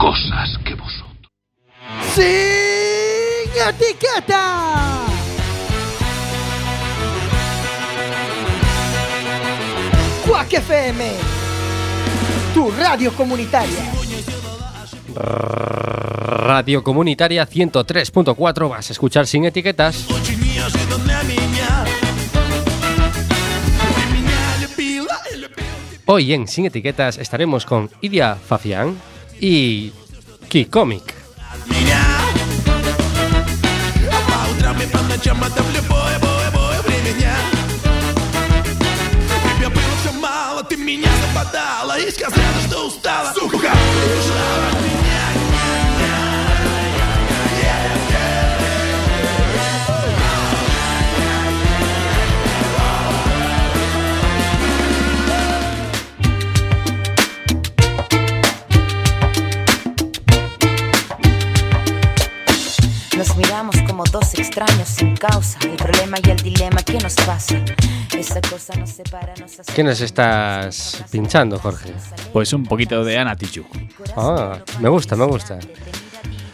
cosas que vosotros. ¡Sin etiqueta! Quack FM, tu radio comunitaria. Radio Comunitaria 103.4 vas a escuchar sin etiquetas. Hoy en Sin Etiquetas estaremos con Idia Fafián y Kikomic. Ты меня западала и сказала, что устала Сука, ушла como dos extraños sin causa. El problema y el dilema, ¿qué nos pasa? Esa cosa nos separa, nos hace. ¿Qué nos estás pinchando, Jorge? Pues un poquito de Ana Tijoux. Ah, me gusta, me gusta.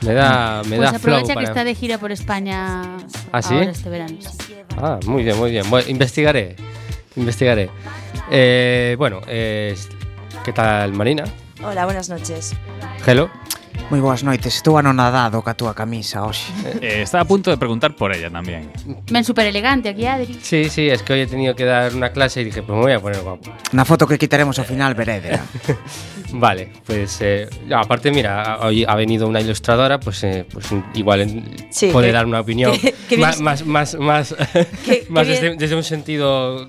Me da, me Pues da flow aprovecha que para... está de gira por España ¿Ah, sí? ahora este verano. sí. Ah, muy bien, muy bien. Bueno, investigaré, investigaré. Eh, bueno, eh, ¿qué tal, Marina? Hola, buenas noches. Hello. Moi boas noites, estou anonadado ca túa camisa hoxe. Eh, estaba a punto de preguntar por ella también. Ven súper elegante aquí, Adri. Sí, sí, es que hoy he tenido que dar una clase y dije, pues me voy a poner guapo. Na foto que quitaremos ao final verédela. Vale, pues eh, aparte, mira, hoy ha venido una ilustradora, pues, eh, pues igual Sí, puede que- dar una opinión que- que más, más, más, más, Que- más que desde, bien- desde un sentido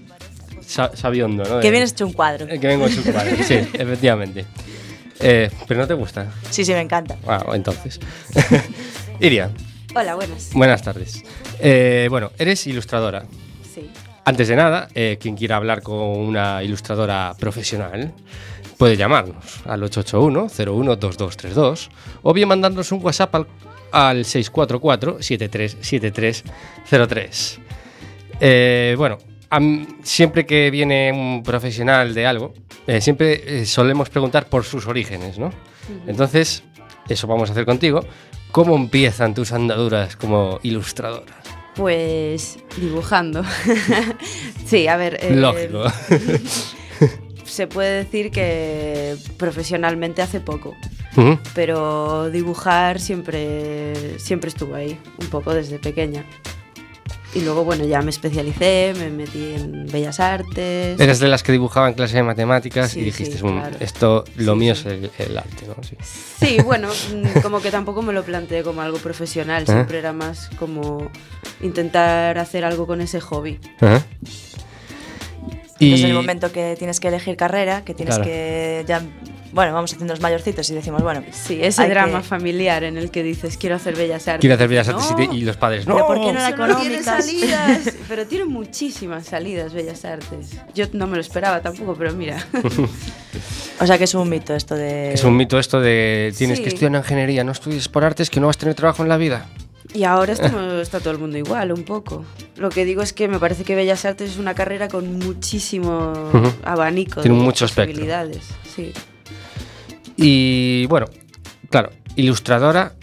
sa- sabiondo, ¿no? Que vienes hecho un cuadro. eh, Que vengo en su cuadro, sí, efectivamente. Eh, ¿Pero no te gusta? Sí, sí, me encanta. Ah, entonces. Iria, Hola, buenas. buenas tardes. Eh, bueno, eres ilustradora. Sí. Antes de nada, eh, quien quiera hablar con una ilustradora profesional puede llamarnos al 881-012232 o bien mandarnos un WhatsApp al, al 644-737303. Eh, bueno, siempre que viene un profesional de algo, eh, siempre eh, solemos preguntar por sus orígenes, ¿no? Entonces, eso vamos a hacer contigo. ¿Cómo empiezan tus andaduras como ilustradora? Pues dibujando. sí, a ver. eh, Lógico. Se puede decir que profesionalmente hace poco, pero dibujar siempre, siempre estuvo ahí, un poco desde pequeña. Y luego, bueno, ya me especialicé, me metí en Bellas Artes. Eres de las que dibujaba en clase de matemáticas Sí, y dijiste, sí, "Mm, claro. esto, lo Sí, mío sí. es el, el arte, ¿no? Sí. Sí, bueno, mm, como que tampoco me lo planteé como algo profesional, siempre era más como intentar hacer algo con ese hobby. En Y el momento que tienes que elegir carrera, que tienes Claro. que ya, bueno, vamos haciendo los mayorcitos y decimos, bueno, Sí, ese hay drama que- familiar en el que dices quiero hacer bellas artes. quiero hacer bellas artes y No, y, los padres, no. Pero ¿por qué no la eso no tiene salidas, pero tiene muchísimas salidas bellas artes. Yo no me lo esperaba tampoco, pero mira. O sea que es un mito esto de... Es un mito esto de tienes Sí. que estudiar una ingeniería, no estudies por artes que no vas a tener trabajo en la vida. Y ahora estamos- está todo el mundo igual, un poco. Lo que digo es que me parece que Bellas Artes es una carrera con muchísimo abanico Tiene de mucho espectro. posibilidades. Sí. Y bueno, claro, ilustradora,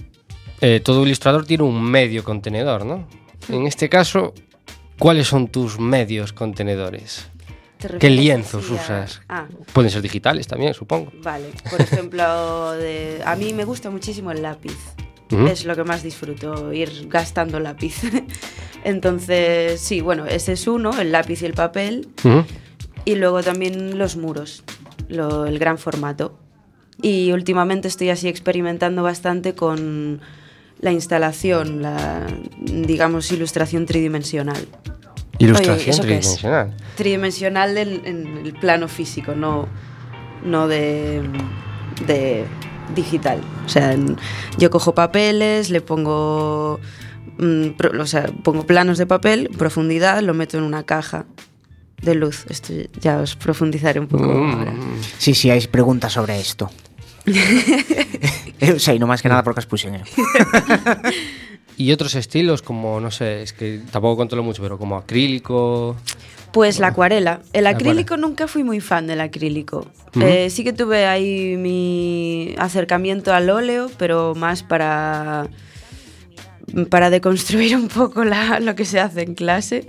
eh, todo ilustrador tiene un medio contenedor, ¿no? En este caso, ¿cuáles son tus medios contenedores? ¿Te ¿Qué lienzos a- usas? Ah, Pueden ser digitales también, supongo. vale. Por ejemplo, de... a mí me gusta muchísimo el lápiz. Es lo que más disfruto, ir gastando lápiz. Entonces, sí, bueno, ese es uno, el lápiz y el papel. Y luego también los muros, lo- el gran formato. Y últimamente estoy así experimentando bastante con la instalación, la, digamos, ilustración tridimensional. Ilustración tridimensional. Tridimensional del- en el plano físico, no, no de, de digital. O sea, yo cojo papeles, le pongo, mm, pro- o sea, pongo planos de papel, profundidad, lo meto en una caja de luz. Esto ya os profundizaré un poco Mm. ahora. Sí, sí, hai preguntas sobre isto. Eu sei, non máis que nada porque y otros estilos como, no sé, es que tampoco controlo mucho, pero como acrílico. Pues la acuarela. El acrílico nunca fui muy fan del acrílico. Eh, sí que tuve ahí mi acercamiento al óleo, pero más para para deconstruir un poco la- lo que se hace en clase.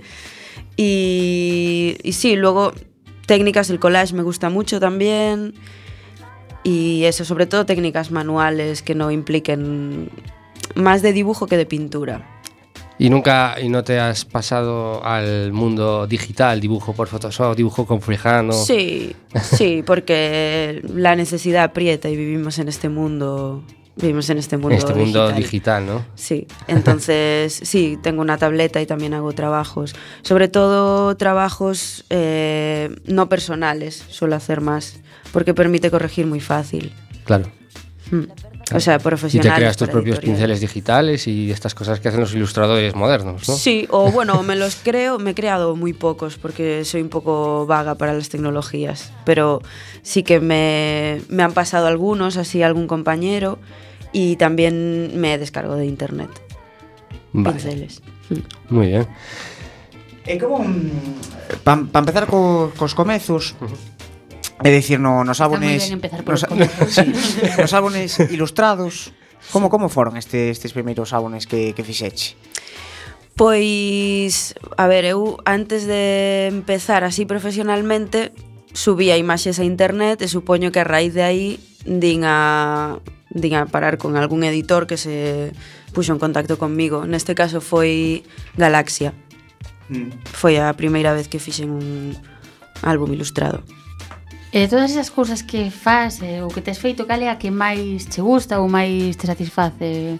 Y, y sí, luego técnicas del collage me gusta mucho también. Y eso, sobre todo técnicas manuales que no impliquen más de dibujo que de pintura. Y nunca, y no te has pasado al mundo digital, dibujo por Photoshop, dibujo con freehand. o- Sí, sí, porque la necesidad aprieta y vivimos en este mundo, vivimos en este mundo en este mundo digital. digital, ¿no? Sí, entonces sí, tengo una tableta y también hago trabajos, sobre todo trabajos eh, no personales, suelo hacer más, porque permite corregir muy fácil. Claro. Mm. O sea, Y profesionales. te creas tus propios pinceles digitales y estas cosas que hacen los ilustradores modernos, ¿no? Sí, o bueno, me los creo, me he creado muy pocos porque soy un poco vaga para las tecnologías, pero sí que me, me han pasado algunos, así algún compañero, y también me descargo de internet. Vale. Pinceles. Muy bien. Eh, e como mm, para pa empezar co, cos comezos. É dicir, no, nos álbumes nos, sí, nos álbumes ilustrados, como como foron este, estes primeiros álbumes que que fixeche? Pois, a ver, eu antes de empezar así profesionalmente subía imaxes a internet e supoño que a raíz de aí din a de a parar con algún editor que se puxo en contacto conmigo. Neste caso foi Galaxia. Mm. Foi a primeira vez que fixen un álbum ilustrado. E de todas esas cousas que faz, eh, o que tes feito, cal é a que máis che gusta ou máis te satisface?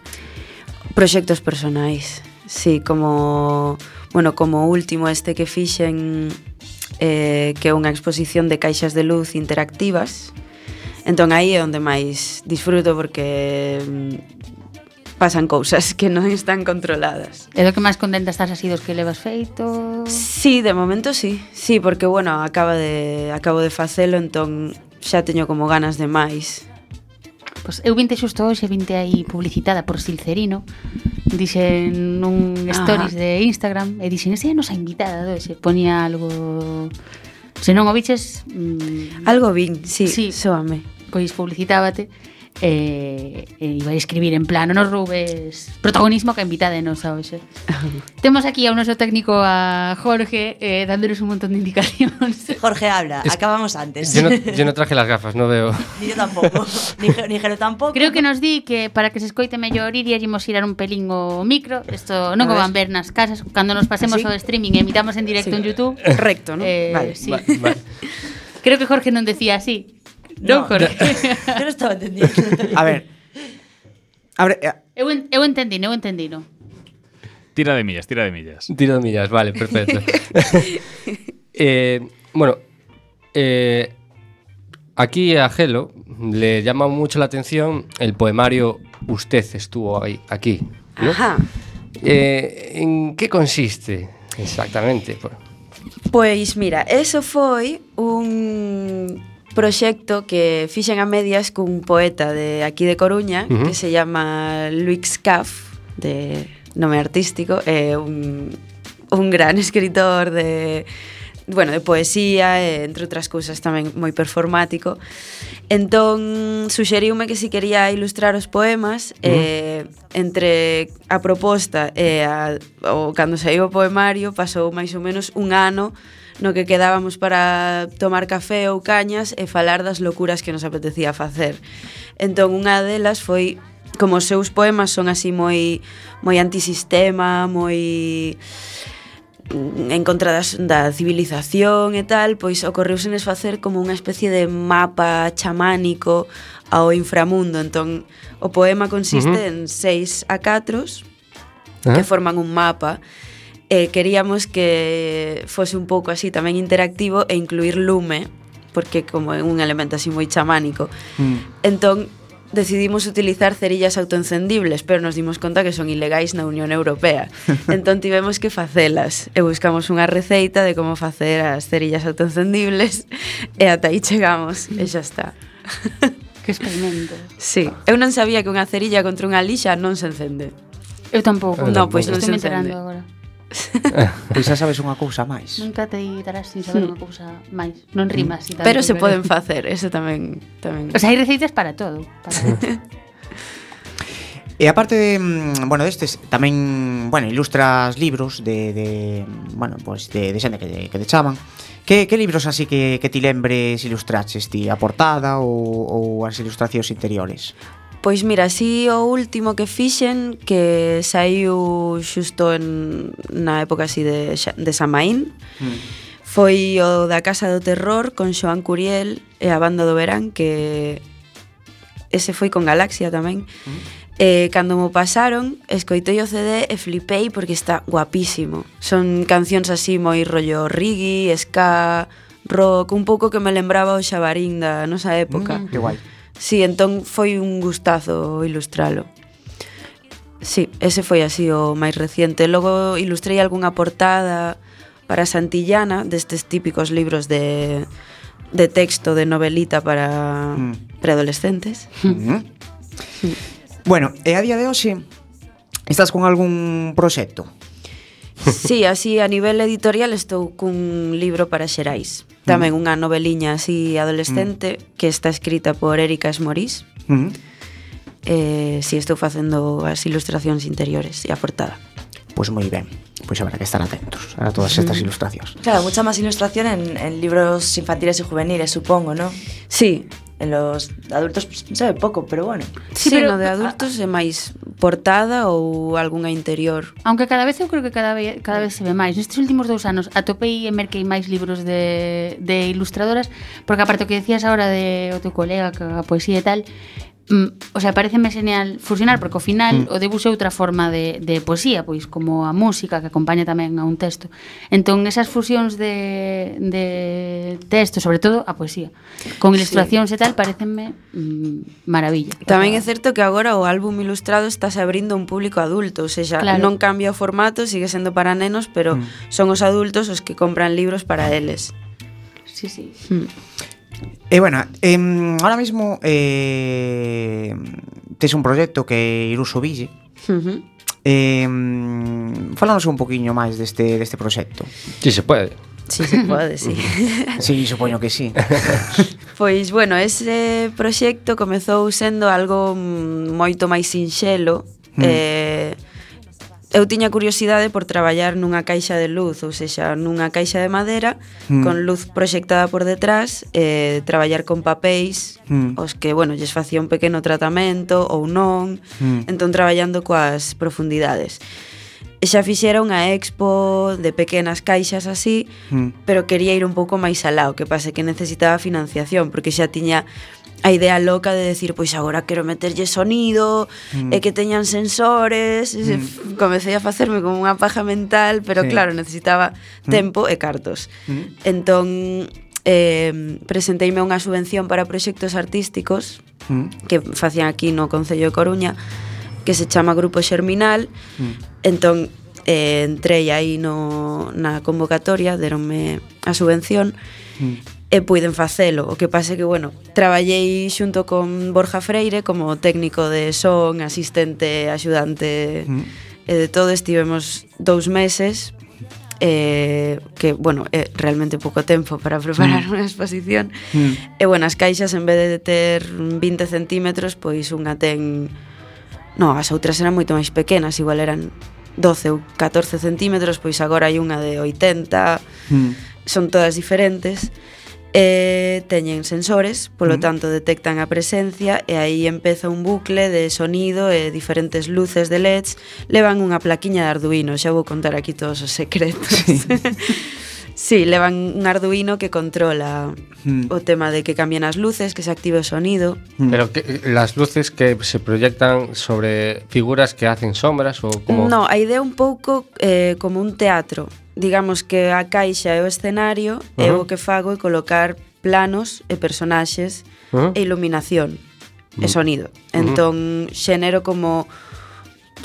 Proxectos personais. Sí, como, bueno, como último este que fixen eh, que é unha exposición de caixas de luz interactivas Entón aí é onde máis disfruto porque mm, pasan cousas que non están controladas. É do que máis contenta estás así dos que levas feito? Sí, de momento sí. Sí, porque bueno, acaba de acabo de facelo, entón xa teño como ganas de máis. Pois eu vinte xusto hoxe, vinte aí publicitada por Silcerino, dixen nun ah. stories Ajá. de Instagram e dixen, "Ese é a nosa invitada", se ponía algo Se non o viches... Mm... Algo vin, sí, sí. soame. Pois publicitábate e, e iba a escribir en plano nos rubes protagonismo que a invitada é nosa hoxe Temos aquí ao noso técnico a Jorge eh, dándonos un montón de indicacións Jorge habla, Es- acabamos antes. Yo no, yo no traje las gafas, no veo. Ni yo tampouco. Ni, ni Jero tampouco. Creo que nos di que para que se escoite mellor iríamos girar un pelín o micro Isto non A o ver. van ver nas casas Cando nos pasemos ¿Así? ao streaming e emitamos en directo Sí. en YouTube Recto, ¿no? eh, vale. sí. Va- vale. Creo que Jorge non decía así No. Jorge Yo no estaba entendiendo. A ver Abre, eh, eu, en, eu entendí, eu entendí no. Tira de millas, tira de millas. Tiro de millas, vale, perfecto. Eh, bueno, eh, aquí a Gelo le llama mucho la atención el poemario Usted estuvo ahí, aquí. ¿no? Ajá. Eh, ¿En qué consiste exactamente? Pois mira, eso foi un proxecto que fixen a medias cun poeta de aquí de Coruña uh -huh. que se llama Luis Caff, de nome artístico, é eh, un, un gran escritor de bueno, de poesía e entre outras cousas tamén moi performático. Entón suxeriume que si quería ilustrar os poemas mm. eh, entre a proposta e a, o cando saiu o poemario pasou máis ou menos un ano no que quedábamos para tomar café ou cañas e falar das locuras que nos apetecía facer. Entón unha delas foi como os seus poemas son así moi moi antisistema, moi en contra das, da civilización e tal, pois ocorreusenes facer como unha especie de mapa chamánico ao inframundo. Entón, o poema consiste uh -huh. en seis acatros uh -huh. que forman un mapa e queríamos que fose un pouco así tamén interactivo e incluir lume porque como é un elemento así moi chamánico. Mm. Entón decidimos utilizar cerillas autoencendibles, pero nos dimos conta que son ilegais na Unión Europea. Entón tivemos que facelas e buscamos unha receita de como facer as cerillas autoencendibles e ata aí chegamos e xa está. Que experimento. Sí, eu non sabía que unha cerilla contra unha lixa non se encende. Eu tampouco. Eu. No, pois pues non se encende. agora. pois xa sabes unha cousa máis. Nunca te darás sin saber hmm. unha cousa máis. Non rimas. Si Pero se poden facer, eso tamén... tamén. O sea, hai receitas para todo. Para todo. E aparte de, bueno, destes tamén, bueno, ilustras libros de, de bueno, pois pues de, de xente que, que te chaman. Que, que libros así que, que ti lembres ilustraches ti a portada ou, ou as ilustracións interiores? Pois mira, así o último que fixen que saiu xusto en, na época así de, de Samaín mm. foi o da Casa do Terror con Xoán Curiel e a Banda do Verán que ese foi con Galaxia tamén mm. E cando mo pasaron, escoitei o CD e flipei porque está guapísimo. Son cancións así moi rollo reggae, ska, rock, un pouco que me lembraba o xabarín da nosa época. Mm, que guai. Sí, entón foi un gustazo ilustralo. Sí, ese foi así o máis reciente. Logo ilustrei algunha portada para Santillana destes típicos libros de, de texto de novelita para mm. preadolescentes. Mm -hmm. sí. Bueno, e a día de hoxe estás con algún proxecto? Sí, así a nivel editorial estou cun libro para Xerais Tamén unha noveliña así adolescente que está escrita por Erika Esmorís. Mm. Eh, si estou facendo as ilustracións interiores e a portada. Pois moi ben. Pois habrá que estar atentos a todas estas ilustracións. Claro, mucha más ilustración en, en libros infantiles y juveniles, supongo, ¿no? Sí, los adultos sabe pouco, pero bueno. Sí, sí pero no de adultos é máis portada ou algunha interior. Aunque cada vez eu creo que cada vez, cada vez se ve máis. Nestes últimos dous anos atopei e merquei máis libros de, de ilustradoras, porque aparte o que decías agora de o teu colega, que a poesía e tal, mm, o sea, pareceme genial fusionar porque ao final mm. o debuxo é outra forma de, de poesía, pois como a música que acompaña tamén a un texto. Entón esas fusións de, de texto, sobre todo a poesía, con ilustracións sí. e tal, parecenme mm, maravilla. Tamén é certo que agora o álbum ilustrado está se abrindo a un público adulto, ou seja, claro. non cambia o formato, sigue sendo para nenos, pero mm. son os adultos os que compran libros para eles. Sí, sí. Mm. E eh, bueno, em, ahora mismo eh, tes un proxecto que Iruso Ville uh -huh. eh, Falanos un poquinho máis deste, deste proxecto Si sí, se pode Si sí, se pode, si Si, sí, supoño que si sí. Pois, bueno, ese proxecto comezou sendo algo moito máis sinxelo mm. eh, eu tiña curiosidade por traballar nunha caixa de luz, ou seja, nunha caixa de madera mm. con luz proxectada por detrás, eh, traballar con papéis mm. os que, bueno, lles facía un pequeno tratamento ou non, mm. entón traballando coas profundidades. E xa fixera unha expo de pequenas caixas así, mm. pero quería ir un pouco máis alá, o que pase que necesitaba financiación, porque xa tiña a idea loca de decir, pois agora quero meterlle sonido, mm. e que teñan sensores, mm. comecei a facerme como unha paja mental, pero sí. claro, necesitaba mm. tempo mm. e cartos. Mm. Entón, eh, presenteime unha subvención para proxectos artísticos mm. que facían aquí no Concello de Coruña, que se chama Grupo Xerminal, mm. entón, eh, entrei aí no, na convocatoria, deronme a subvención, mm e puiden facelo. O que pase que, bueno, traballei xunto con Borja Freire como técnico de son, asistente, axudante mm. e de todo estivemos dous meses eh, que, bueno, é eh, realmente pouco tempo para preparar mm. unha exposición. Mm. E, bueno, as caixas, en vez de ter 20 centímetros, pois unha ten... No, as outras eran moito máis pequenas, igual eran 12 ou 14 centímetros, pois agora hai unha de 80, mm. son todas diferentes eh, teñen sensores, polo uh -huh. tanto detectan a presencia e aí empeza un bucle de sonido e diferentes luces de LEDs, levan unha plaquiña de Arduino, xa vou contar aquí todos os secretos. Sí. sí, levan un Arduino que controla mm. o tema de que cambien as luces, que se active o sonido. Hmm. Pero que, las luces que se proyectan sobre figuras que hacen sombras ou como No, a idea un pouco eh como un teatro digamos que a caixa é o escenario uh -huh. o que fago é colocar planos e personaxes uh -huh. e iluminación e mm. sonido. Mm-hmm. Entón xenero como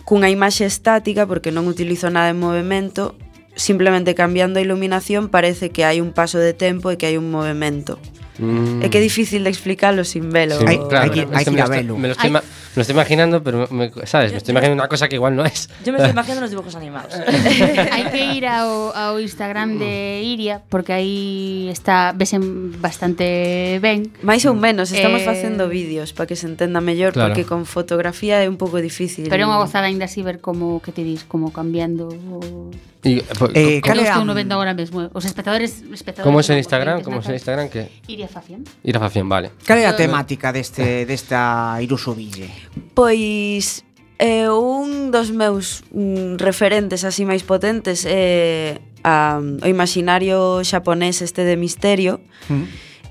cunha imaxe estática porque non utilizo nada en movimento, simplemente cambiando a iluminación parece que hai un paso de tempo e que hai un movimento. Mm. É que é difícil de explicalo sin velo. Sí, Hay- claro, hay que- es hay que me ir a lo estoy- verlo. Me lo estoy, Hay- ma- me lo estoy imaginando, pero me, ¿sabes? Me estoy imaginando una cosa que igual no es. Yo me estoy imaginando los dibujos animados. Hai que ir ao, ao Instagram de Iria porque aí está vesen bastante ben. Mais ou menos, estamos Eh, facendo vídeos para que se entenda mellor, Claro. porque con fotografía é un pouco difícil. Pero é unha gozada ainda así ver como que te dis, como cambiando o Y, pues, Eh, Cal é a- estou no vendo agora mesmo. Os espectadores, espectadores ¿Cómo es en Instagram? ¿Cómo es en Instagram? Que Iria Facción. Ir a Facción, vale. Cal é a eh, temática deste, desta Iruso Ville? Pois eh, un dos meus mm, referentes así máis potentes é eh, a, o imaginario xaponés este de misterio. Mm.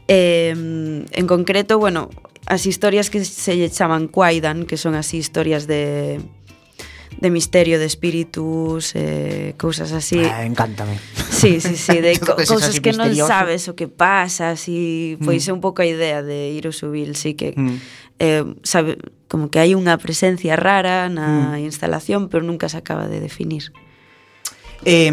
Eh, en concreto, bueno, as historias que se lle chaman Kwaidan, que son así historias de de misterio, de espíritus, eh, cousas así. Ah, encántame. Sí, sí, sí, de co cousas que non sabes o que pasa, así, pois mm. é un pouco a idea de ir o subil, sí que mm. eh, sabe, como que hai unha presencia rara na mm. instalación, pero nunca se acaba de definir. Eh,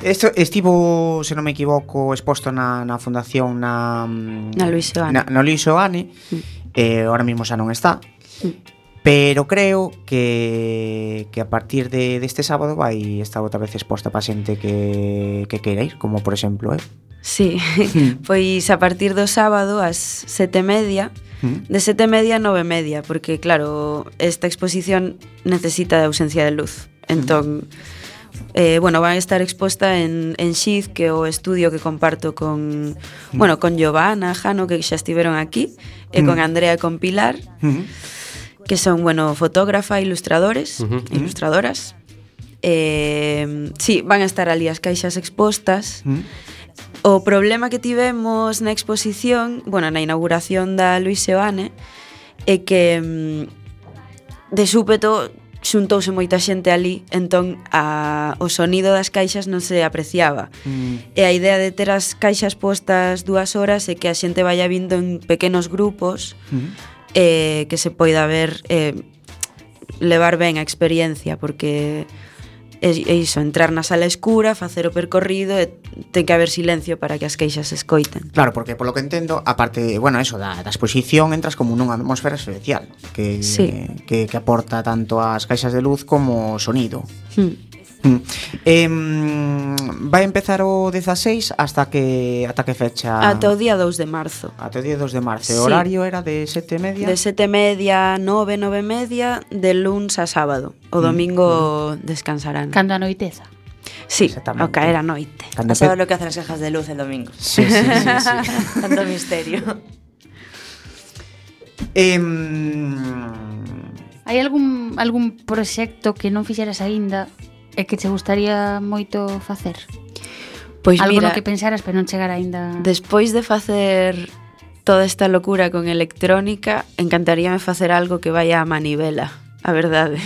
esto estivo, se non me equivoco, exposto na, na fundación na mm, na Luis Oane. Na, na Luis Oane. Mm. Eh, ahora mismo xa non está. Mm Pero creo que, que a partir de, deste de sábado vai estar outra vez exposta para xente que, que queira ir, como por exemplo, eh? Sí, pois a partir do sábado ás sete media, de sete media a nove media, porque claro, esta exposición necesita de ausencia de luz. Entón, eh, bueno, van a estar exposta en, en Xiz, que é o estudio que comparto con, bueno, con Giovanna, Jano, que xa estiveron aquí, e con Andrea e con Pilar. Uh -huh que son, bueno, fotógrafa, ilustradores, uh -huh. ilustradoras. Eh, sí, van a estar ali as caixas expostas. Uh -huh. O problema que tivemos na exposición, bueno, na inauguración da Luis Seoane, é que mm, de súpeto xuntouse moita xente ali, entón a, o sonido das caixas non se apreciaba. Mm. E a idea de ter as caixas postas dúas horas é que a xente vaya vindo en pequenos grupos, mm eh, que se poida ver eh, levar ben a experiencia porque é, é iso, entrar na sala escura, facer o percorrido e ten que haber silencio para que as queixas se escoiten. Claro, porque polo que entendo, aparte, bueno, eso da, da exposición entras como nunha atmosfera especial que, sí. que que aporta tanto as caixas de luz como o sonido. Hmm. Mm. Eh, vai empezar o 16 hasta que ata que fecha Ata o día 2 de marzo. Ata o día 2 de marzo. Sí. O horario era de 7 e media? De 7 e media, 9, 9 e media De luns a sábado. O mm, domingo mm. descansarán. Cando anoiteza Sí, ao caer a noite. Cando pe... lo que hacen as cajas de luz el domingo. Sí, sí, sí, sí. Tanto misterio. Eh, Hai algún, algún proxecto que non fixeras aínda? e que che gustaría moito facer? Pois Algo mira, no que pensaras pero non chegar aínda. Despois de facer toda esta locura con electrónica, encantaríame facer algo que vaya a manivela a verdade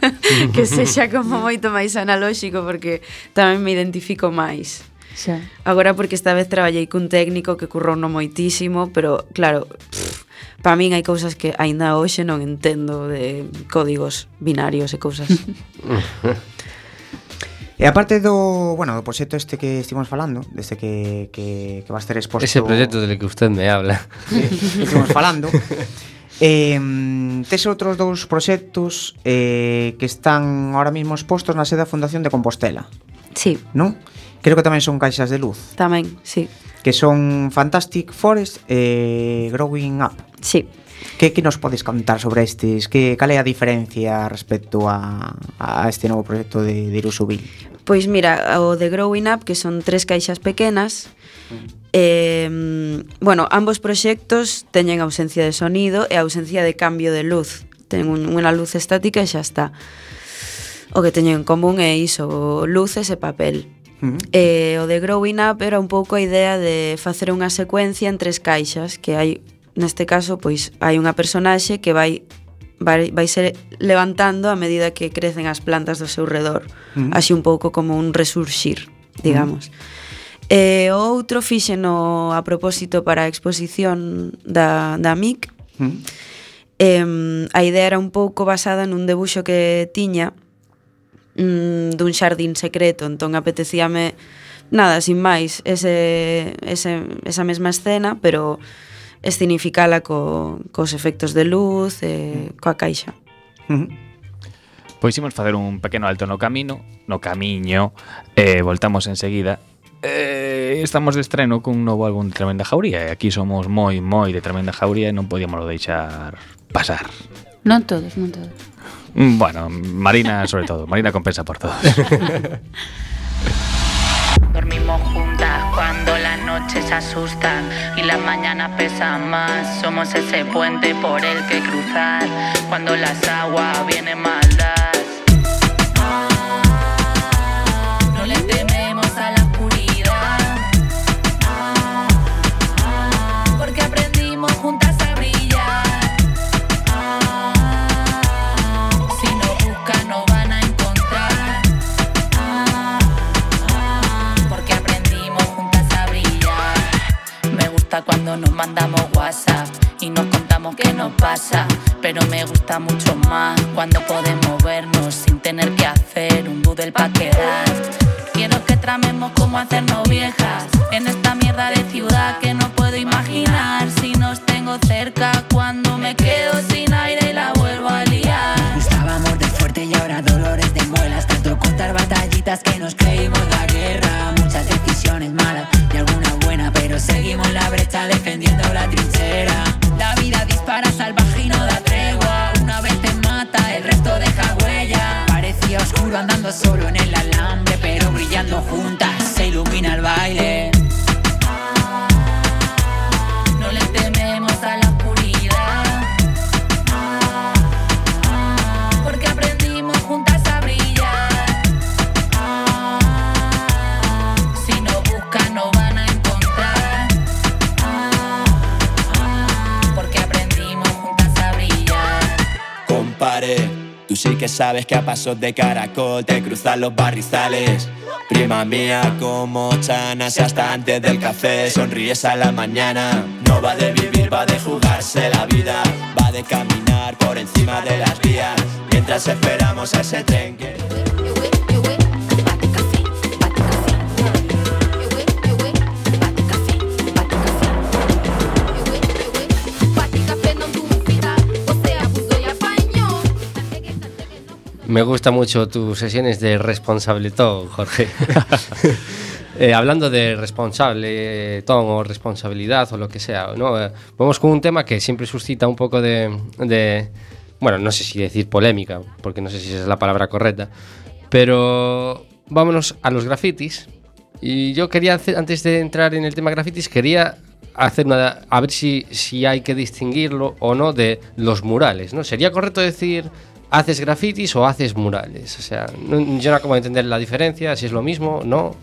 que sexa como moito máis analóxico porque tamén me identifico máis Xa. agora porque esta vez traballei cun técnico que currou no moitísimo pero claro para min hai cousas que aínda hoxe non entendo de códigos binarios e cousas E aparte do, bueno, do proxecto este que estivemos falando, deste que, que, que va a ser exposto... Ese proxecto del que usted me habla. Que, que estivemos falando. Eh, tes outros dous proxectos eh, que están ahora mismo expostos na sede da Fundación de Compostela. Sí. Non? Creo que tamén son caixas de luz. Tamén, sí. Que son Fantastic Forest e eh, Growing Up. Sí. Que, que nos podes contar sobre estes? Que, cal é a diferencia respecto a, a este novo proxecto de, de Irusubil? Pois mira, o de Growing Up, que son tres caixas pequenas, eh, bueno, ambos proxectos teñen ausencia de sonido e ausencia de cambio de luz. Ten un, unha luz estática e xa está. O que teñen en común é iso, luces e papel. Uh -huh. E o de Growing Up era un pouco a idea de facer unha secuencia en tres caixas, que hai neste caso, pois hai unha personaxe que vai vai, vai ser levantando a medida que crecen as plantas do seu redor, uh -huh. así un pouco como un resurxir, digamos. Uh -huh. E o outro fíxeno a propósito para a exposición da, da MIC. Uh -huh. Eh, a idea era un pouco basada nun debuxo que tiña mm, dun xardín secreto, entón apetecíame nada, sin máis, ese, ese, esa mesma escena, pero escenificala co, cos efectos de luz, e, mm. coa caixa. Uh. Pois imos facer un pequeno alto no camino, no camiño, e eh, voltamos enseguida eh, estamos de estreno cun novo álbum de Tremenda Jauría e aquí somos moi, moi de Tremenda Jauría e non podíamoslo deixar pasar. Non todos, non todos. Mm, bueno, Marina sobre todo, Marina compensa por todos. Dormimos juntas cuando noches asustan y las mañanas pesan más. Somos ese puente por el que cruzar cuando las aguas vienen maldas. Cuando nos mandamos WhatsApp y nos contamos qué nos pasa. Pero me gusta mucho más cuando podemos vernos sin tener que hacer un doodle pa' quedar. Quiero que tramemos cómo hacernos viejas en esta mierda de ciudad que no puedo imaginar si nos tengo cerca cuando me quedo sin aire y la vuelvo a liar. Estábamos de fuerte y ahora dolores de muelas. Tanto contar batallitas que nos la trinchera. La vida dispara salvaje y no da tregua. Una vez te mata, el resto deja huella. Parecía oscuro andando solo en el alambre, pero brillando juntas que sabes que a pasos de caracol te cruzan los barrizales. Prima mía, como chanas hasta antes del café, sonríes a la mañana. No va de vivir, va de jugarse la vida. Va de caminar por encima de las vías. Mientras esperamos a ese tren que... Me gusta mucho tus sesiones de responsable todo, Jorge. Eh, hablando de responsable ton o responsabilidad o lo que sea, ¿no? Eh, vamos con un tema que siempre suscita un poco de, de- bueno, no sé si decir polémica, porque no sé si es la palabra correcta, pero vámonos a los grafitis. Y yo quería hacer, antes de entrar en el tema grafitis, quería hacer una, a ver si, si hay que distinguirlo o no de los murales, ¿no? ¿Sería correcto decir haces grafitis o haces murales. O sea, no, yo no acabo de entender la diferencia, si es lo mismo, no.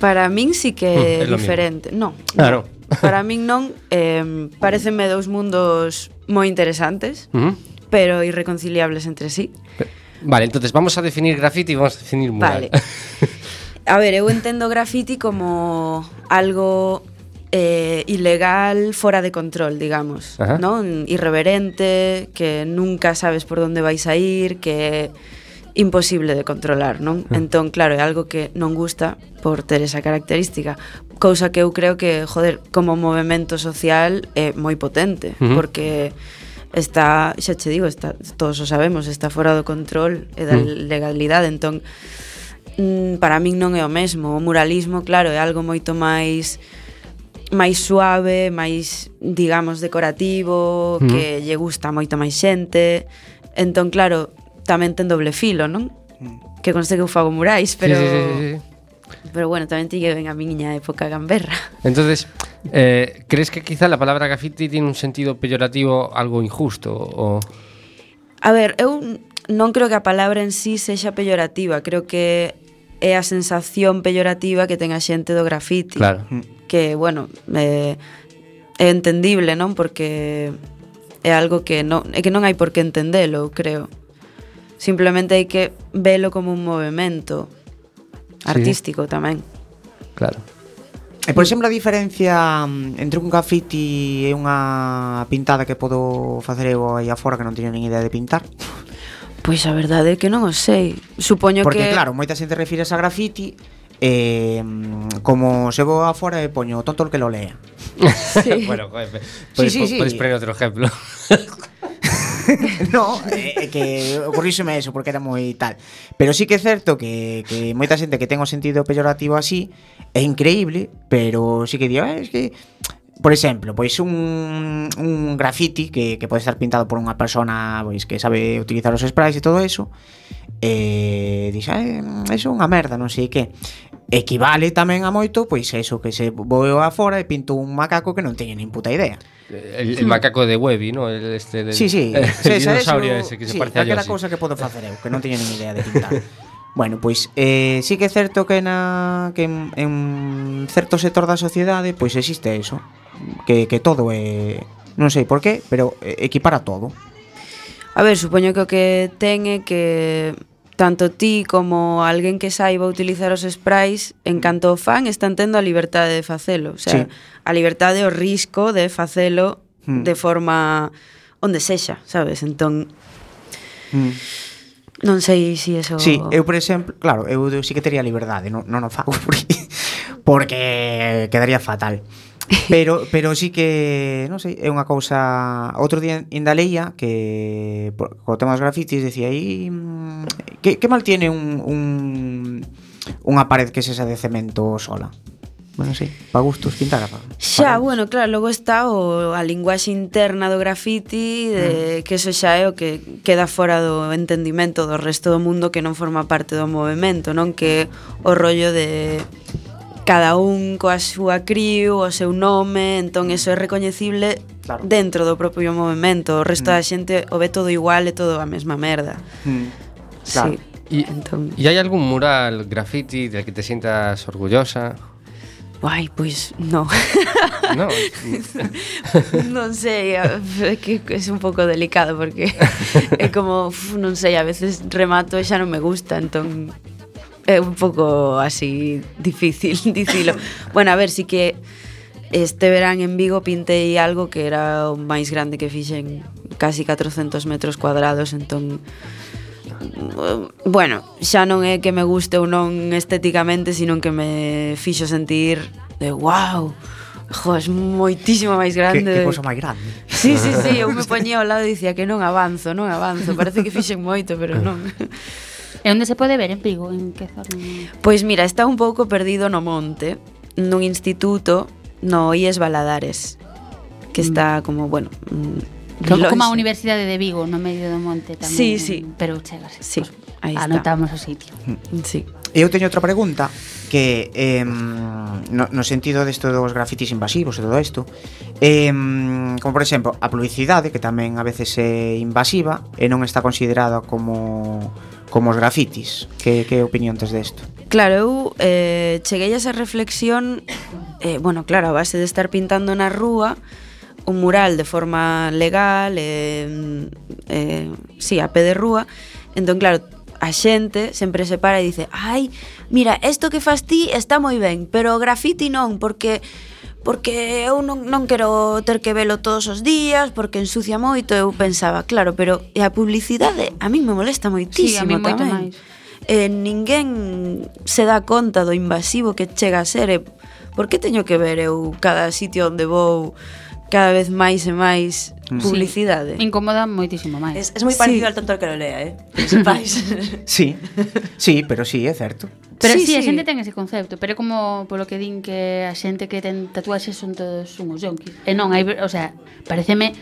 Para min sí que hmm, é diferente. No, ah, no. Para min non, eh, parecenme dous mundos moi interesantes, uh -huh. pero irreconciliables entre sí. Vale, entonces vamos a definir graffiti e vamos a definir mural. Vale. A ver, eu entendo graffiti como algo eh, ilegal fora de control, digamos, Ajá. non? Irreverente, que nunca sabes por onde vais a ir, que é imposible de controlar, non? Mm. Entón, claro, é algo que non gusta por ter esa característica, cousa que eu creo que, joder, como movemento social é moi potente, mm -hmm. porque está, xa che digo, está, todos o sabemos, está fora do control e da mm. legalidade, entón mm, para min non é o mesmo. O muralismo, claro, é algo moito máis máis suave, máis, digamos, decorativo, mm. que lle gusta moito máis xente. Entón, claro, tamén ten doble filo, non? Mm. Que conste que eu fago murais, pero... Sí, sí, sí, sí. Pero bueno, tamén tiñe ven a miña época gamberra. Entonces, eh, crees que quizá la palabra graffiti tiene un sentido peyorativo algo injusto? O... A ver, eu non creo que a palabra en sí sexa peyorativa, creo que é a sensación peyorativa que ten a xente do grafiti. Claro. Mm. Que, bueno, eh, é entendible, non? Porque é algo que non, é que non hai por que entendelo, creo. Simplemente hai que velo como un movimento artístico sí. tamén. Claro. E, por exemplo, a diferencia mm, entre un graffiti e unha pintada que podo facer eu aí afora que non teño nin idea de pintar Pois a verdade é que non o sei. Supoño Porque que claro, moita xente refires a graffiti eh, como se vou afora e poño tonto el que lo lea. bueno, joder, Sí, puedes, sí, sí. puedes poner otro ejemplo. no, eh, que ocurríseme eso porque era moi tal. Pero sí que é certo que, que moita xente que ten o sentido peyorativo así é increíble, pero sí que digo, eh, es que Por exemplo, pois un, un graffiti que, que pode estar pintado por unha persona pois que sabe utilizar os sprays e todo eso e dixe, eso é unha merda, non sei que equivale tamén a moito pois eso que se voeu afora e pinto un macaco que non teñe nin puta idea El, el macaco de Webby, ¿no? El este del, sí, sí. El, sí, dinosaurio ese que se sí, parece a Yoshi. Sí, cousa que podo facer eu, que non teño nin idea de pintar. Bueno, pois eh, sí que é certo que na que en, en certo sector da sociedade pois existe eso que, que todo é... Non sei por qué, pero eh, equipara todo. A ver, supoño que o que ten é que tanto ti como alguén que saiba utilizar os sprays, en canto o fan, están tendo a liberdade de facelo. O sea, sí. a liberdade o risco de facelo mm. de forma onde sexa, sabes? Entón... Mm. Non sei se si eso... Sí, eu, por exemplo, claro, eu, eu sí que tería liberdade, non, non o fago porque, porque quedaría fatal. Pero pero sí que, non sei, é unha cousa, outro día en Daleia que por, co tema dos grafitis decía aí mm, que, que mal tiene un, un unha pared que se esa de cemento sola. Bueno, sí, pa gustos pintar Pa, Xa, bueno, claro, logo está o, a linguaxe interna do graffiti de, mm. Que eso xa é o que queda fora do entendimento do resto do mundo Que non forma parte do movimento, non? Que o rollo de cada un coa súa criu, o seu nome, entón eso é recoñecible claro. dentro do propio movimento. O resto mm. da xente o ve todo igual e todo a mesma merda. Mm. Claro. Sí. E entón... hai algún mural graffiti del que te sientas orgullosa? Guai, pois non. No. non sei, é que é un pouco delicado porque é como, uf, non sei, a veces remato e xa non me gusta, entón é un pouco así difícil dicilo. bueno, a ver, si sí que este verán en Vigo pintei algo que era o máis grande que fixen casi 400 metros cuadrados, entón mm, bueno, xa non é que me guste ou non estéticamente, sino que me fixo sentir de wow, jo, é moitísimo máis grande. Que, que cosa máis grande. Sí, sí, sí, eu me poñía ao lado e dicía que non avanzo, non avanzo, parece que fixen moito, pero ah. non. E onde se pode ver en Vigo? En que zona? Pois mira, está un pouco perdido no monte, nun instituto no IES Baladares, que mm. está como, bueno, Logo como a Universidade de Vigo, no medio do monte tamén. Sí, sí. Pero chegas. Sí, pues, aí está. Anotamos o sitio. Mm, sí. Eu teño outra pregunta que eh, no, no sentido desto dos grafitis invasivos e todo isto eh, como por exemplo a publicidade que tamén a veces é invasiva e non está considerada como como os grafitis. Que, que opinión tes desto? Claro, eu eh, cheguei a esa reflexión, eh, bueno, claro, a base de estar pintando na rúa, un mural de forma legal, eh, mm, eh, sí, a pé de rúa, entón, claro, a xente sempre se para e dice ai, mira, isto que fas ti está moi ben, pero o grafiti non, porque porque eu non, non quero ter que velo todos os días, porque ensucia moito, eu pensaba, claro, pero e a publicidade a mí me molesta moitísimo sí, a mí moito tamén. Máis. Eh, ninguén se dá conta do invasivo que chega a ser, eh, por que teño que ver eu cada sitio onde vou cada vez máis e máis publicidade. Sí. Incomoda moitísimo máis. Es, es moi parecido sí. al tonto que lo lea, eh? Que sepáis. sí, sí, pero sí, é certo. Pero sí, sí, sí, a xente ten ese concepto, pero é como polo que din que a xente que ten tatuaxes son todos unhos yonkis. E non, hai, o sea, pareceme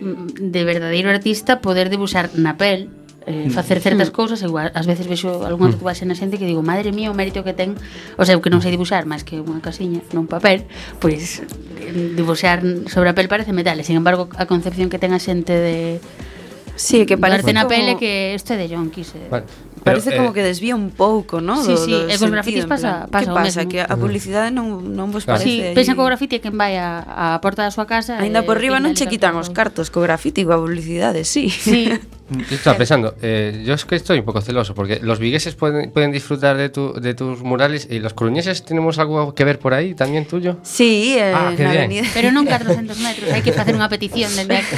mm, de verdadeiro artista poder debuxar na pel eh, facer mm. certas mm. cousas, eu ás veces vexo algunha mm. tatuaxe na xente que digo, madre mía, o mérito que ten, o sea, eu que non sei dibuxar máis que unha casiña non papel, pois dibuxar sobre a pel parece metal, e, sin embargo, a concepción que ten a xente de Sí, que parece na como... pele que isto é de John Eh. Vale. Parece Pero, como eh, que desvía un pouco, ¿no? Sí, do, sí, do e cos grafitis pasa, pasa que pasa? Mesmo? Que a publicidade non, non vos claro. parece... Sí, pensa co graffiti quen vai a, a porta da súa casa... Ainda por riba non che quitan os cartos co graffiti coa publicidade, sí. Sí. Yo mm, estaba pensando, eh, yo es que estoy un poco celoso porque los vigueses pueden, pueden disfrutar de, tu, de tus murales y los coruñeses tenemos algo que ver por ahí también tuyo. Sí, eh, ah, en avenida. Pero non 400 metros, hai que facer unha petición dende aquí.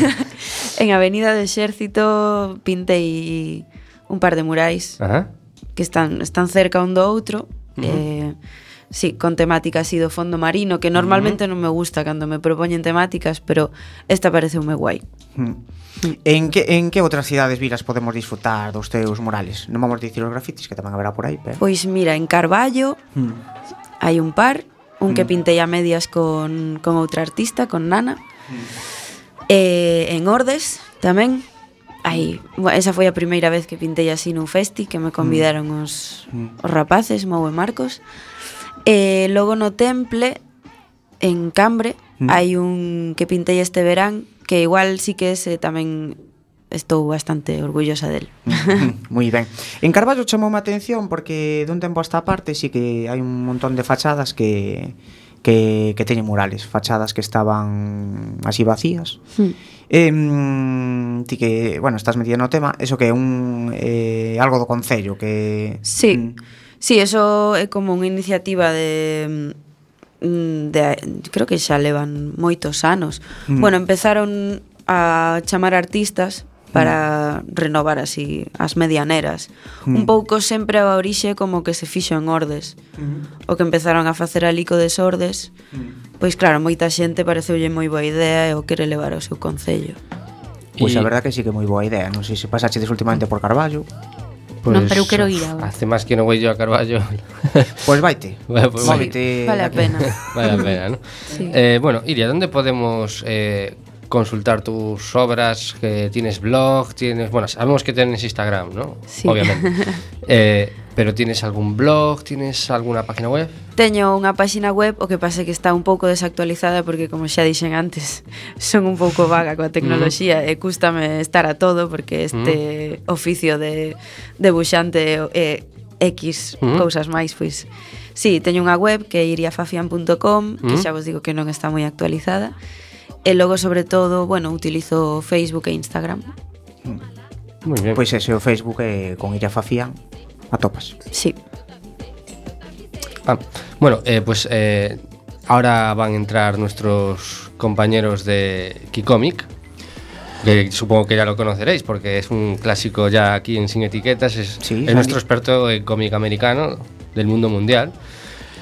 en Avenida do Exército pintei un par de murais Ajá. que están, están cerca un do outro. Uh -huh. eh, sí, con temática así do fondo marino, que normalmente uh -huh. non me gusta cando me propoñen temáticas, pero esta pareceume guai. En que, en que outras cidades vilas podemos disfrutar dos teus murales? Non vamos dicir os grafitis que tamén haberá por aí, pero... Pois mira, en Carballo uh -huh. hai un par, un uh -huh. que pintei a medias con, con outra artista, con Nana. Uh -huh. eh, en Ordes tamén Aí, esa foi a primeira vez que pintei así nun festi que me mm. convidaron os, mm. os rapaces, Mou e Marcos. E logo no temple en Cambre mm. hai un que pintei este verán que igual sí que ese tamén estou bastante orgullosa del. Mm-hmm. Moi ben. En Carballo chamou a atención porque dun tempo a esta parte sí que hai un montón de fachadas que que, que teñen murales, fachadas que estaban así vacías. Hmm. Sí. Eh, ti que, bueno, estás metida no tema, eso que é un eh, algo do concello que Sí. Mm, sí, eso é como unha iniciativa de mm, de creo que xa levan moitos anos. Mm. Bueno, empezaron a chamar artistas para mm. renovar así as medianeras. Mm. Un pouco sempre a orixe como que se fixo en Ordes. Mm. O que empezaron a facer ali co desordes, mm. pois claro, moita xente pareceulle moi boa idea e o quere levar ao seu concello. Pois y... a verdad que sí que é moi boa idea. Non sei se pasaxedes últimamente por Carballo. Pues, non, pero eu quero ir agora. Hace máis que non vou yo a Carballo. Pois pues vaite. Bueno, pues sí, vaite. Vale a pena. vale a pena, ¿no? Sí. Eh, bueno, Iria, onde podemos eh, consultar tus obras, que tienes blog, tienes, bueno, sabemos que tienes Instagram, ¿no? Sí. Obviamente. eh, pero tienes algún blog, tienes alguna página web? Teño unha páxina web, o que pasa é que está un pouco desactualizada porque como xa dixen antes, son un pouco vaga coa tecnoloxía mm. e cústame estar a todo porque este mm. oficio de de buxante e eh, X mm. cousas máis, pois Sí, teño unha web que é iriafafian.com, que mm. xa vos digo que non está moi actualizada. E logo, sobre todo, bueno, utilizo Facebook e Instagram. Muy bien. Pois ese o Facebook eh, con Illa Facían atopas. Sí. Ah, bueno, eh, pues eh, ahora van a entrar nuestros compañeros de Kikomic, que supongo que ya lo conoceréis porque es un clásico ya aquí en Sin Etiquetas, es, Sí, es nuestro experto en cómic americano del mundo mundial.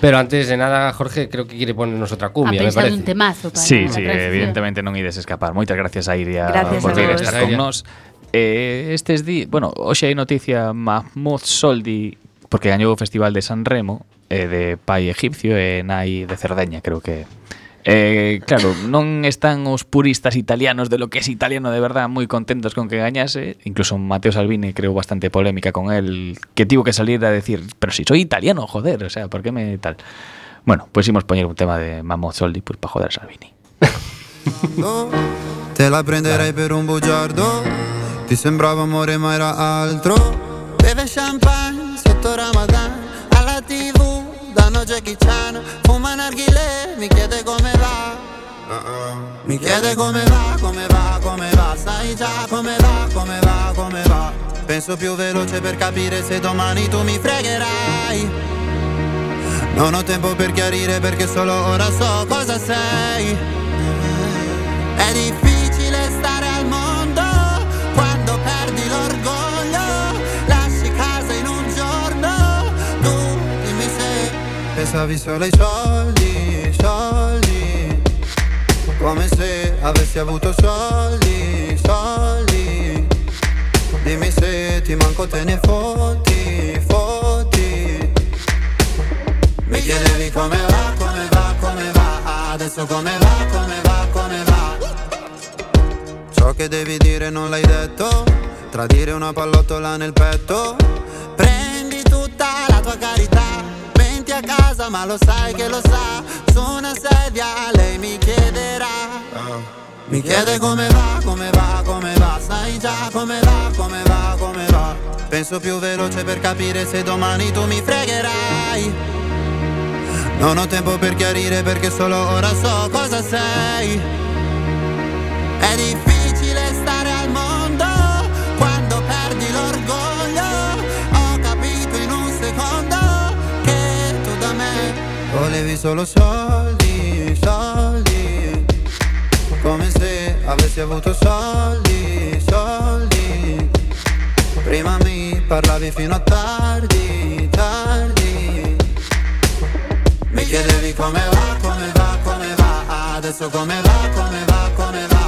Pero antes de nada, Jorge, creo que quiere ponernos otra cumbia, me parece. un temazo para Sí, sí, evidentemente non ides escapar. Moitas gracias a Iria gracias por vir estar con nós. Eh, estes di, bueno, hoxe hai noticia Mahmoud Soldi porque gañou o Festival de San Remo eh, de pai egipcio e nai de Cerdeña, creo que Eh, claro, non están os puristas italianos de lo que es italiano de verdad moi contentos con que gañase. Incluso Matteo Salvini creo bastante polémica con él Que tivo que salir a decir Pero si soy italiano, joder, o sea, por qué me tal Bueno, pues imos poñer un tema de Mahmoud Soldi pues, para joder a Salvini. Te la prenderei per un bugiardo Ti sembrava amore ma era altro. Beve champagne sotto Ramadan danno Jackie Chan Fuma narghile, mi chiede come va. Mi chiede come va, come va, come va. Sai già come va, come va, come va. Penso più veloce per capire se domani tu mi fregherai. Non ho tempo per chiarire perché solo ora so cosa sei. È difficile pensavi solo ai soldi, soldi, come se avessi avuto soldi, soldi, dimmi se ti manco te ne fotti, fotti, mi chiedevi come va, come va, come va, adesso come va, come va, come va. Ciò che devi dire non l'hai detto. Tradire una pallottola nel petto. Prendi tutta la tua carità Menti a casa ma lo sai che lo sa. Su una sedia lei mi chiederà. Mi chiede come va, come va, come va. Sai già come va, come va, come va. Penso più veloce per capire se domani tu mi fregherai. Non ho tempo per chiarire perché solo ora so cosa sei. È difficile avevi solo soldi, soldi. Come se avessi avuto soldi, soldi. Prima mi parlavi fino a tardi, tardi. Mi chiedevi come va, come va, come va. Adesso come va, come va, come va.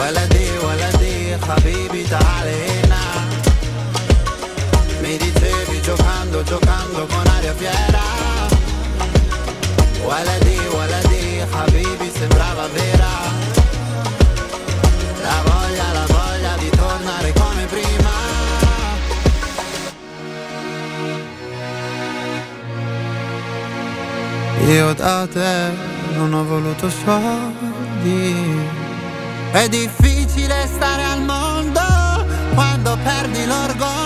ولدي ولدي حبيبي تعال هنا Mi dicevi giocando, giocando con aria fiera. Waladi, waladi, habibi sembrava vera La voglia, la voglia di tornare come prima Io da te non ho voluto soldi. È difficile stare al mondo quando perdi l'orgoglio.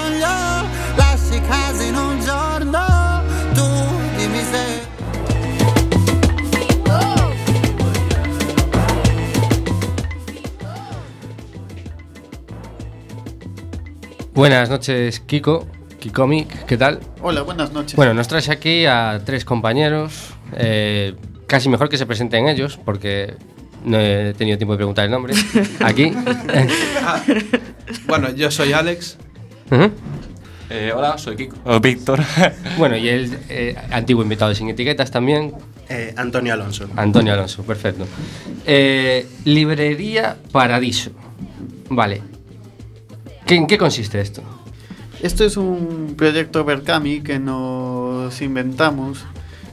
Buenas noches, Kiko. Kikomic, ¿qué tal? Hola, buenas noches. Bueno, nos traes aquí a tres compañeros. eh, casi mejor que se presenten ellos, porque no he tenido tiempo de preguntar el nombre. Aquí. Bueno, yo soy Alex. Eh, hola, soy Kiko. O Víctor. Bueno, y el eh, antiguo invitado de Sin Etiquetas también. Antonio Alonso. Antonio Alonso, perfecto. Eh, librería Paradiso. Vale. ¿Qué- ¿En qué consiste esto? Esto es un proyecto Berkami que nos inventamos.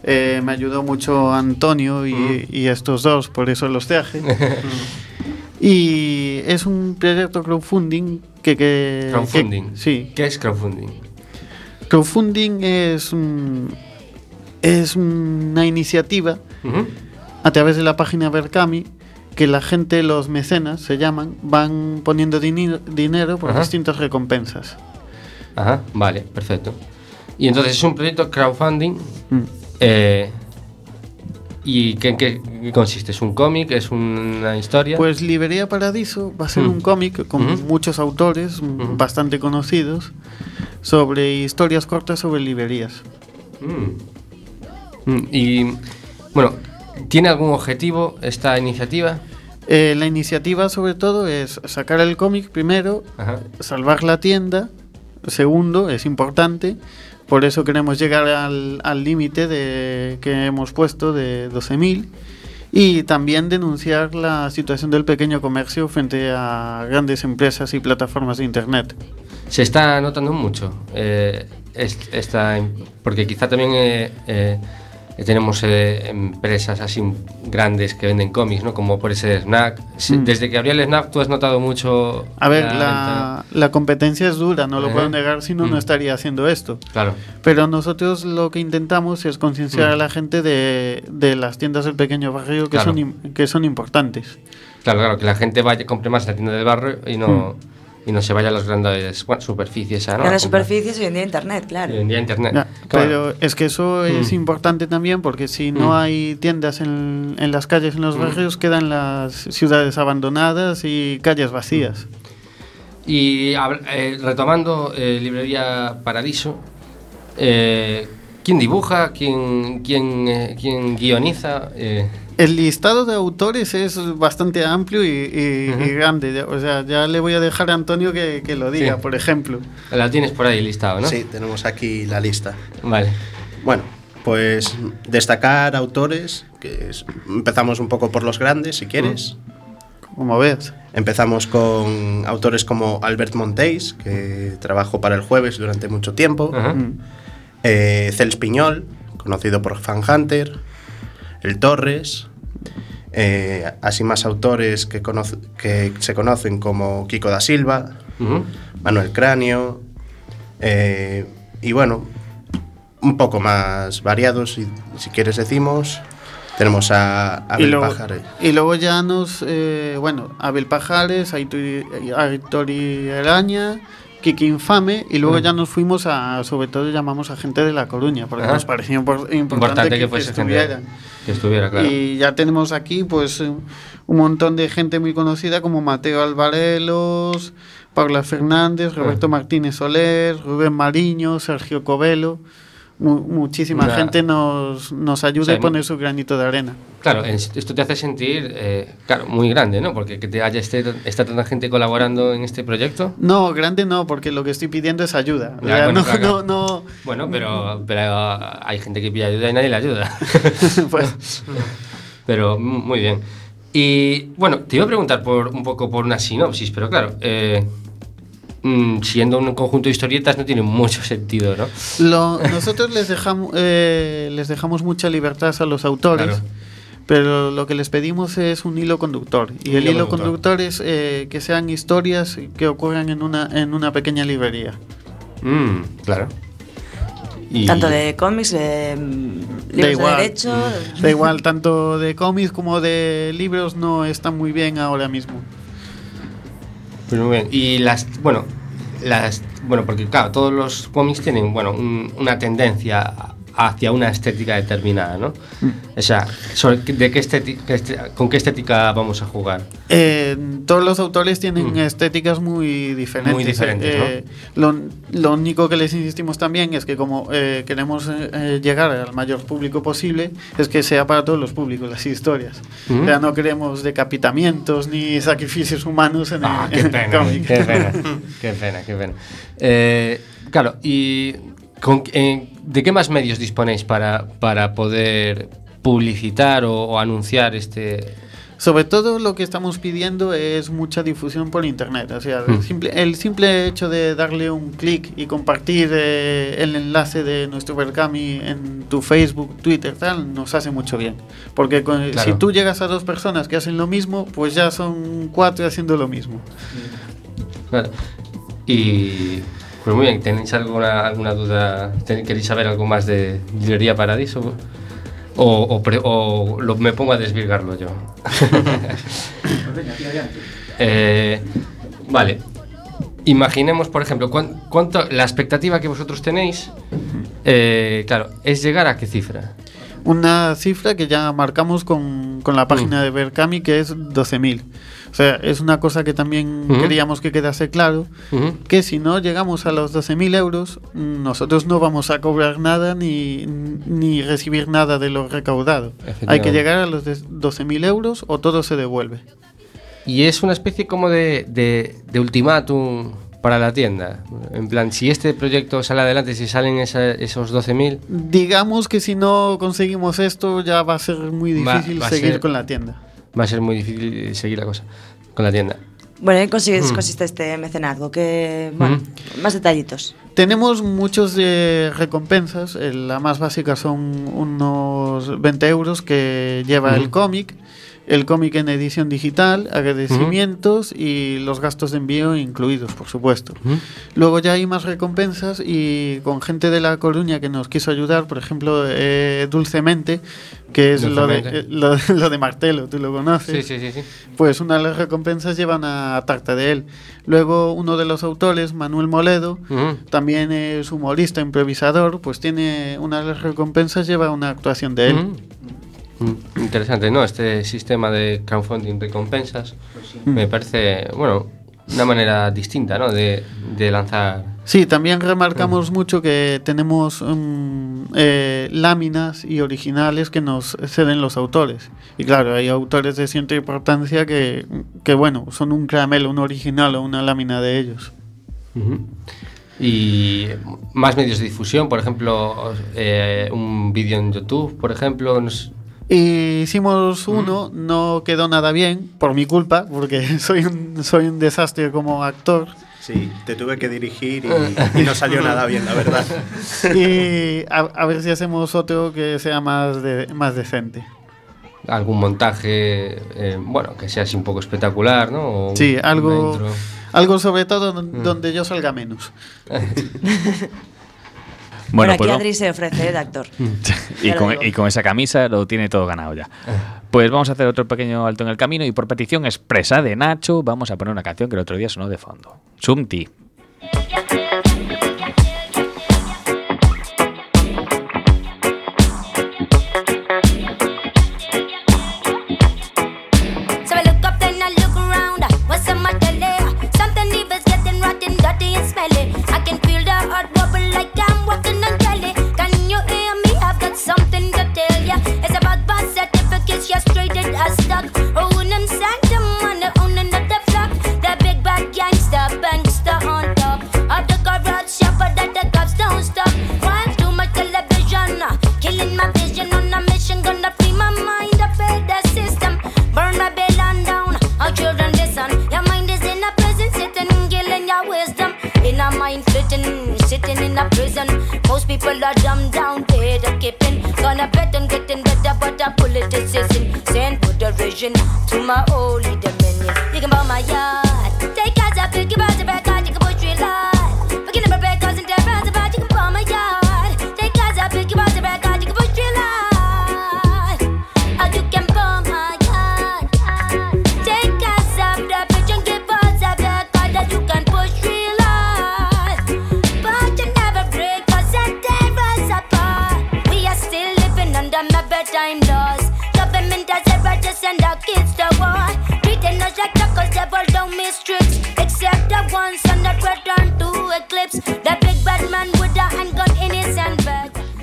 Eh, me ayudó mucho Antonio y, y estos dos, por eso los traje. y es un proyecto crowdfunding que... que Crowdfunding. que- sí. ¿Qué es crowdfunding? Crowdfunding es, un, es una iniciativa a través de la página Berkami que la gente, los mecenas se llaman, van poniendo dini- dinero por Ajá. distintas recompensas. Ajá, vale, perfecto. Y entonces es un proyecto crowdfunding. Mm. eh, ¿Y qué, en qué consiste? ¿Es un cómic? ¿Es una historia? Pues Librería Paradiso va a ser Mm. un cómic con muchos autores mm, bastante conocidos sobre historias cortas sobre librerías. Mm, Y bueno, ¿tiene algún objetivo esta iniciativa? Eh, la iniciativa sobre todo es sacar el cómic primero, Ajá. salvar la tienda, segundo, es importante, por eso queremos llegar al al límite de que hemos puesto de 12.000 y también denunciar la situación del pequeño comercio frente a grandes empresas y plataformas de internet. Se está notando mucho eh, es- esta, porque quizá también eh, eh, tenemos eh, empresas así grande que venden cómics, ¿no? Como por ese Snack. Sí, Mm. Desde que abrió el Snack, ¿tú has notado mucho? A ver, la la, la competencia es dura, no lo Ajá. puedo negar, si no, no Mm. estaría haciendo esto. Claro. Pero nosotros lo que intentamos es concienciar Mm. a la gente de, de las tiendas del pequeño barrio que, Claro. son, que son importantes. Claro, claro, que la gente vaya compre más en la tienda del barrio y no, y no se vaya a las grandes bueno, superficies. a, ¿no? Grandes superficies y hoy en día internet, claro. Y hoy en día internet. Ya, Claro. Pero es que eso es Mm. importante también porque si no Mm. hay tiendas en, en las calles, en los Mm. barrios, quedan las ciudades abandonadas y calles vacías. Y eh, retomando eh, Librería Paradiso, eh, ¿quién dibuja? ¿Quién, quién, eh, quién guioniza? El listado de autores es bastante amplio y, y- y grande. O sea, ya le voy a dejar a Antonio que, que lo diga, Sí. por ejemplo. la tienes por ahí listado, ¿no? Sí, tenemos aquí la lista. Vale. Bueno, pues destacar autores, que es- empezamos un poco por los grandes, si quieres. Como ves. Empezamos con autores como Albert Monteis, que trabajó para el jueves durante mucho tiempo. Eh, Cels Piñol, conocido por Fan Hunter. El Torres. eh, así más autores que, conoce- que se conocen como Kiko da Silva. Manuel Cráneo. eh, y bueno, un poco más variados, si, si quieres decimos. Tenemos a y, Abel luego, Pájaro. y luego ya nos, eh, bueno, Abel Pajares, Aitor Aitor y Araña, Kiki Infame, y luego ya nos fuimos a, sobre todo llamamos a gente de La Coruña, porque Ajá. nos parecía impor- importante, que, que, fuese estuviera. gente que estuviera, claro. Y ya tenemos aquí pues eh, un montón de gente muy conocida como Mateo Alvarelos, Paula Fernández, Roberto Martínez Soler, Rubén Mariño, Sergio Covelo. Mu- muchísima Una- gente nos, nos ayuda Sí, y pone su granito de arena. Claro, esto te hace sentir, eh, claro, muy grande, ¿no? Porque que te haya este, está tanta gente colaborando en este proyecto. No, grande no, porque lo que estoy pidiendo es ayuda. O sea, bueno, no, claro. no, no. Bueno, pero, pero hay gente que pide ayuda y nadie le ayuda. Pues- pero mm, muy bien. Y bueno, te iba a preguntar por un poco por una sinopsis, pero claro, eh, mm, siendo un conjunto de historietas no tiene mucho sentido, ¿no? Lo- nosotros les dejamos, eh, les dejamos mucha libertad a los autores, Claro. pero lo que les pedimos es un hilo conductor. Y Un el hilo conductor. conductor es eh, que sean historias que ocurran en una, en una pequeña librería. Mm, claro. Y- Tanto de cómics, de libros de derecho. Da igual, tanto de cómics como de libros no están muy bien ahora mismo. Pues muy bien. Y las, bueno, las, bueno, porque claro, todos los cómics tienen, bueno, un- una tendencia hacia una estética determinada, ¿no? O sea, sobre de qué estética, con qué estética vamos a jugar. Eh, todos los autores tienen estéticas muy diferentes. Mm. Muy diferentes, Eh, lo, lo único que les insistimos también es que como eh, queremos eh, eh, llegar al mayor público posible, es que sea para todos los públicos las historias. Mm. O sea, no queremos decapitamientos ni sacrificios humanos en Ah, el, qué en pena, cómic. qué pena, qué pena, qué pena. Eh, claro, y con- eh, ¿de qué más medios disponéis para, para poder publicitar o, o anunciar este... Sobre todo lo que estamos pidiendo es mucha difusión por internet. O sea, el, Mm. simple, el simple hecho de darle un clic y compartir eh, el enlace de nuestro Berkami en tu Facebook, Twitter, tal, nos hace mucho bien. Porque con- Claro. si tú llegas a dos personas que hacen lo mismo, pues ya son cuatro haciendo lo mismo. Claro. Y pues muy bien, ¿tenéis alguna, alguna duda? ¿Ten- ¿Queréis saber algo más de Librería Paradiso? O, o me pongo a desvirgarlo yo. Eh, vale. Imaginemos, por ejemplo, cuán- cuánto, la expectativa que vosotros tenéis, eh, claro, es llegar a qué cifra. Una cifra que ya marcamos con, con la página de Berkami que es 12.000. O sea, es una cosa que también Ujú. queríamos que quedase claro, Ujú. que si no llegamos a los 12.000 euros, mm, nosotros no vamos a cobrar nada ni, ni recibir nada de lo recaudado. Hay que llegar a los de- 12.000 euros o todo se devuelve. Y es una especie como de, de, de ultimátum para la tienda. En plan, si este proyecto sale adelante, si salen esa- esos 12.000, Digamos que si no conseguimos esto ya va a ser muy difícil va seguir ser- con la tienda. va a ser muy difícil seguir la cosa con la tienda. Bueno, ¿en qué consiste, Mm. consiste este mecenazgo? Que, bueno, más detallitos. Tenemos muchos de recompensas. eh, La más básica son unos 20 euros que lleva el cómic. El cómic en edición digital, agradecimientos y los gastos de envío incluidos, por supuesto. Luego ya hay más recompensas y con gente de La Coruña que nos quiso ayudar, por ejemplo, eh, Dulcemente, que es lo de, eh, lo, lo de Martelo, tú lo conoces. Sí, sí, sí. Pues una de las recompensas lleva una tarta de él. Luego uno de los autores, Manuel Moledo, también es humorista, improvisador, pues tiene una de las recompensas lleva una actuación de él. Interesante, ¿no? Este sistema de crowdfunding recompensas me parece, bueno, una manera distinta, ¿no? De, de lanzar. Sí, también remarcamos mucho que tenemos mm, eh, láminas y originales que nos ceden los autores. Y claro, hay autores de cierta importancia que, que, bueno, son un caramelo, un original o una lámina de ellos. Y más medios de difusión, por ejemplo, eh, un vídeo en YouTube, por ejemplo. nos- Y hicimos uno, no quedó nada bien, por mi culpa, porque soy un, soy un desastre como actor. Sí, te tuve que dirigir y, y no salió nada bien, la verdad. y a, a ver si hacemos otro que sea más, de, más decente. algún montaje, eh, bueno, que sea así un poco espectacular, ¿no? O Sí, algo, algo sobre todo Mm. donde yo salga menos. Bueno, Bueno, aquí pues no. Adri se ofrece ¿eh, de actor. Y con, y con esa camisa lo tiene todo ganado ya. Pues vamos a hacer otro pequeño alto en el camino y por petición expresa de Nacho vamos a poner una canción que el otro día sonó de fondo. Sumti. a stock. Oh, them sang them on the own another flock. The big bad gangster, bankster on top. Of the garage shopper that the cops don't stop. Crime too much television, uh, killing my vision on a mission. Gonna free my mind, of upgrade the system, burn my Babylon down. Our children listen. Your mind is in a prison, sitting, killing your wisdom. In a mind flitting, sitting in a prison. Most people are dumbed down, they're keeping. Gonna bet on getting better, but I pull it, religion to my holy dominion. You can buy my yard, take out a big bird,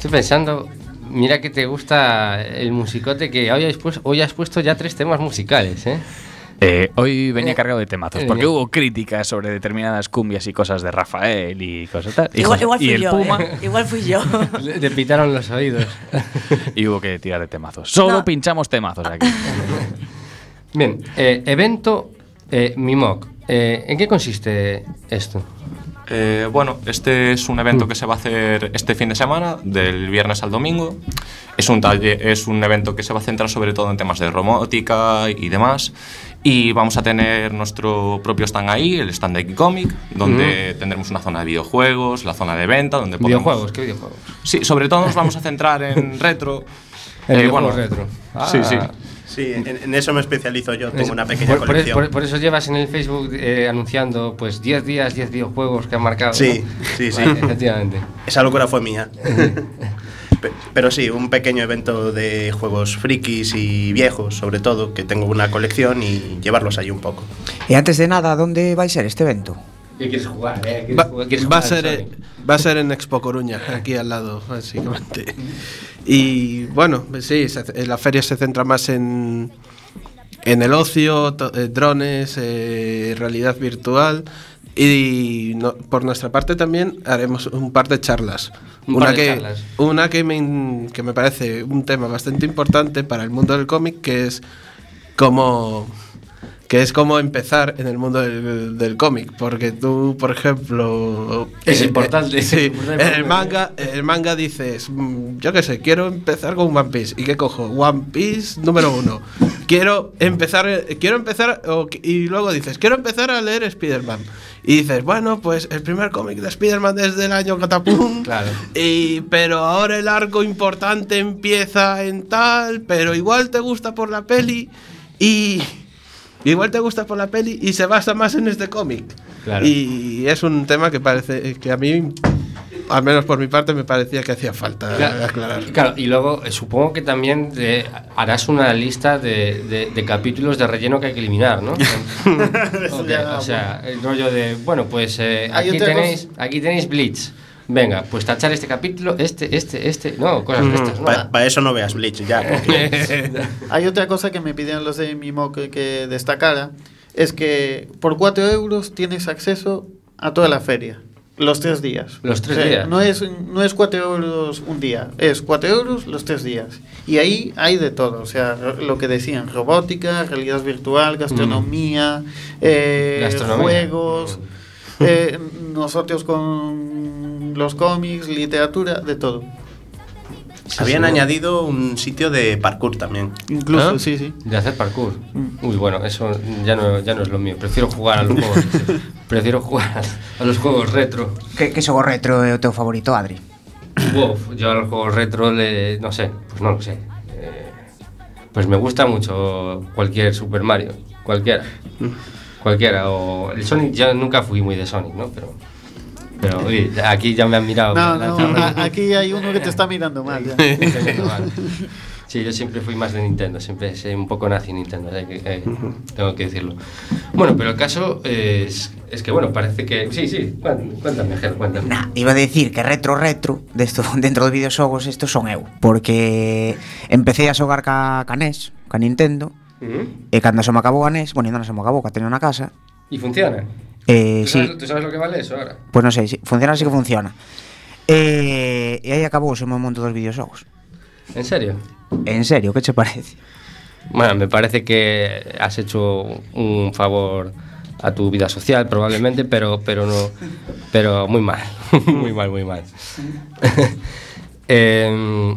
Estoy pensando, mira que te gusta el musicote que hoy has, puesto, hoy has puesto ya tres temas musicales, ¿eh? Eh, hoy venía cargado de temazos, Eh, porque hubo críticas sobre determinadas cumbias y cosas de Rafael y cosas tal. Y, Igual, fui el yo, Puma. ¿eh? Igual fui yo. Le, le pitaron los oídos. y hubo que tirar de temazos. Solo No. pinchamos temazos aquí. Bien, eh, evento eh, Mimoc. Eh, ¿En qué consiste esto? Eh, bueno, este es un evento que se va a hacer este fin de semana, del viernes al domingo. Es un, es un evento que se va a centrar sobre todo en temas de robótica y demás. Y vamos a tener nuestro propio stand ahí, el stand de Comic, donde tendremos una zona de videojuegos, la zona de venta, donde podemos... ¿Videojuegos? ¿Qué videojuegos? Sí, sobre todo nos vamos a centrar en retro. En Eh, bueno, retro. Sí, Ah. sí. Sí, en, en eso me especializo yo, tengo una pequeña por, colección. por- por eso llevas en el Facebook eh, anunciando pues 10 días, 10 videojuegos que han marcado. Sí, ¿no? sí, sí. Vale, efectivamente. Esa locura fue mía. Pe- Pero sí, un pequeño evento de juegos frikis y viejos, sobre todo, que tengo una colección y llevarlos ahí un poco. Y antes de nada, ¿dónde va a ser este evento? ¿Qué quieres jugar? eh? ¿Quieres Va, jugar- quieres va a jugar ser, al eh, va a ser en Expo Coruña, aquí al lado, básicamente. Y bueno, sí, se- la feria se centra más en, en el ocio, eh, drones, eh, realidad virtual. Y no- por nuestra parte también haremos un par de charlas. Un una de que, charlas. Una que me, que me parece un tema bastante importante para el mundo del cómic, que es cómo que es como empezar en el mundo del, del cómic, porque tú, por ejemplo, Es eh, importante, eh, sí, importante en el manga, el manga dices, mm, yo qué sé, quiero empezar con One Piece y qué cojo, One Piece número uno. Quiero empezar, eh, quiero empezar y luego dices, quiero empezar a leer Spider-Man y dices, bueno, pues el primer cómic de Spider-Man desde el año catapum. Claro. Y, pero ahora el arco importante empieza en tal, pero igual te gusta por la peli y igual te gusta por la peli y se basa más en este cómic. Claro. Y es un tema que parece que a mí, al menos por mi parte, me parecía que hacía falta Claro, aclarar. claro, y luego eh, supongo que también eh, harás una lista de, de- de capítulos de relleno que hay que eliminar, ¿no? Ok, ya, o sea, el rollo de, bueno, pues eh, aquí, tenéis, aquí tenéis Bleach. Venga, pues tachar este capítulo, este, este, este, no, cosas de estas, ¿no? Para eso no veas Bleach ya. porque- Hay otra cosa que me pidieron los de Mimo que, que destacara, es que por 4 euros tienes acceso a toda la feria. Los tres días. Los tres días. No es, no es 4 euros un día, es 4 euros los tres días. Y ahí hay de todo, o sea, lo que decían, robótica, realidad virtual, gastronomía, eh, Gastronomía. juegos, eh, nosotros con los cómics, literatura, de todo. Habían añadido un sitio de parkour también. Incluso, ¿Ah? sí, sí. De hacer parkour. Mm. Uy, bueno, eso ya no, ya no es lo mío. Prefiero jugar a los juegos. prefiero jugar a los juegos retro. Que, que xogo retro o teu favorito, Adri? Uf, yo a los juegos retro, le, no sé, pues no lo sé. Eh, pues me gusta mucho cualquier Super Mario, cualquiera. Cualquiera. O el Sonic, ya nunca fui muy de Sonic, ¿no? Pero, pero oye, aquí ya me han mirado. No, no, a- aquí hay uno que te está mirando mal. ya. Sí, yo siempre fui más de Nintendo, siempre soy un poco nazi Nintendo, que- eh, tengo que decirlo. Bueno, pero el caso es, es que, bueno, parece que... Sí, sí, cuéntame, Ger, cuéntame. Iba a decir que retro retro desto, dentro dos videoxogos estos son eu Porque empecé a xogar ca, ca NES, ca Nintendo Ujú. E cando se me acabou a NES, bueno, ainda non se me acabou, que a teño na casa ¿Y funciona? Eh, ¿Tú, sí, sabes, tú sabes lo que vale eso ahora? Pois non sei, sí, funciona así que funciona E, e aí acabou o meu monte dos videoxogos ¿En serio? En serio, que che parece? Bueno, me parece que has hecho un favor a tu vida social probablemente, pero, pero no, pero muy mal, muy mal, muy mal. Em,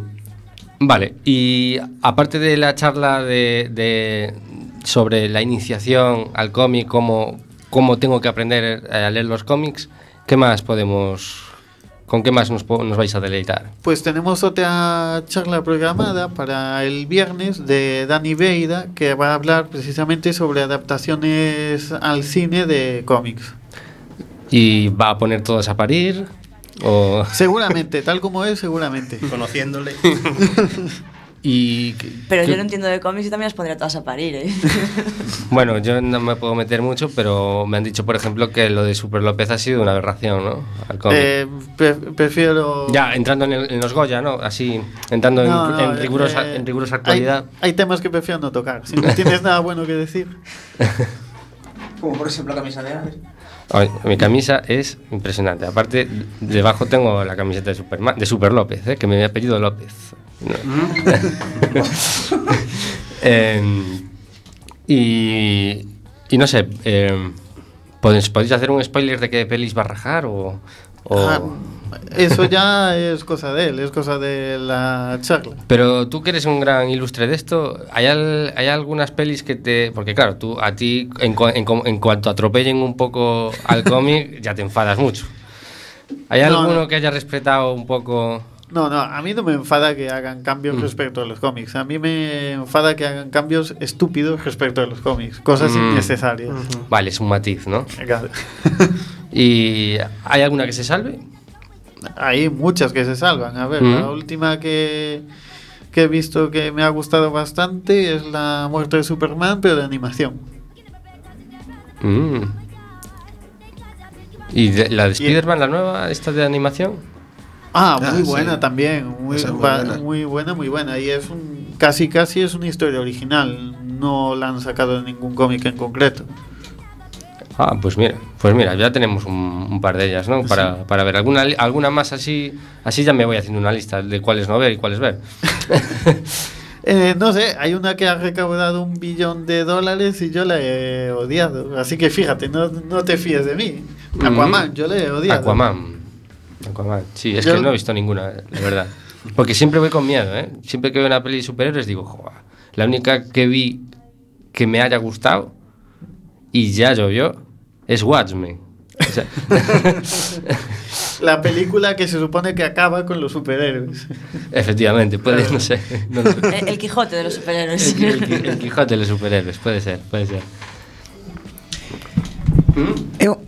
vale, y aparte de la charla de, de- sobre la iniciación al cómic, cómo, cómo tengo que aprender a leer los cómics, ¿qué más podemos, con qué más nos, nos vais a deleitar? Pues tenemos otra charla programada para el viernes de Dani Beida que va a hablar precisamente sobre adaptaciones al cine de cómics. ¿Y va a poner todos a parir? O... Seguramente, tal como es, seguramente. Conociéndole. y Pero yo no entiendo de cómics y también las pondría todas a parir, ¿eh? Bueno, yo no me puedo meter mucho, pero me han dicho, por ejemplo, que lo de Super López ha sido una aberración, ¿no? Al cómic. Eh, pre- prefiero... ya, entrando en, el- en los Goya, ¿no? Así, entrando en- No, en, rigurosa, eh, en rigurosa hay- actualidad. Hay, temas que prefiero no tocar. Si no tienes nada bueno que decir. Como por ejemplo la camisa de Ares. Ay, mi camisa es impresionante. Aparte, debajo tengo la camiseta de Superman, de Super López, ¿eh? que me había pedido López. No. Em, y, y no sé, em, ¿podéis, podéis hacer un spoiler de qué pelis va a rajar? O, o- Ah, eso ya es cosa de él, es cosa de la charla. Pero tú que eres un gran ilustre de esto, ¿hay, al- hay algunas pelis que te... Porque claro, tú a ti en, cua- en cu- en cuanto atropellen un poco al cómic ya te enfadas mucho. ¿Hay No, alguno no. que haya respetado un poco... No, no, a mí no me enfada que hagan cambios Mm. respecto a los cómics. A mí me enfada que hagan cambios estúpidos respecto a los cómics, cosas Mm. innecesarias. Vale, es un matiz, ¿no? Claro. ¿Y hay alguna que se salve? Hay muchas que se salvan. A ver, Mm. la última que, que he visto que me ha gustado bastante es la muerte de Superman, pero de animación. Mm. ¿Y de- la de Spider-Man, la nueva, esta de animación? Ah, Ah, muy sí. buena también, muy, es buena. muy buena, muy buena. Y es un casi casi es una historia original, no la han sacado de ningún cómic en concreto. Ah, pues mira, pues mira, ya tenemos un, un par de ellas, ¿no? Para, para ver alguna, alguna más así, así ya me voy haciendo una lista de cuáles no ver y cuáles ver. Eh, no sé, hay una que ha recaudado un billón de dólares y yo la he odiado. Así que fíjate, no, no te fíes de mí. Aquaman, Mm. yo le he odiado. Aquaman. Aquaman. Sí, es Yo- que no he visto ninguna, la verdad. Porque siempre voy con miedo, ¿eh? Siempre que veo una peli de superhéroes digo, joder, la única que vi que me haya gustado y ya llovió es Watchmen. O sea, la película que se supone que acaba con los superhéroes. Efectivamente, puede, no sé. No sé. El, el, Quijote de los superhéroes. El, el, el, Quijote de los superhéroes, puede ser, puede ser. ¿Mm? Eu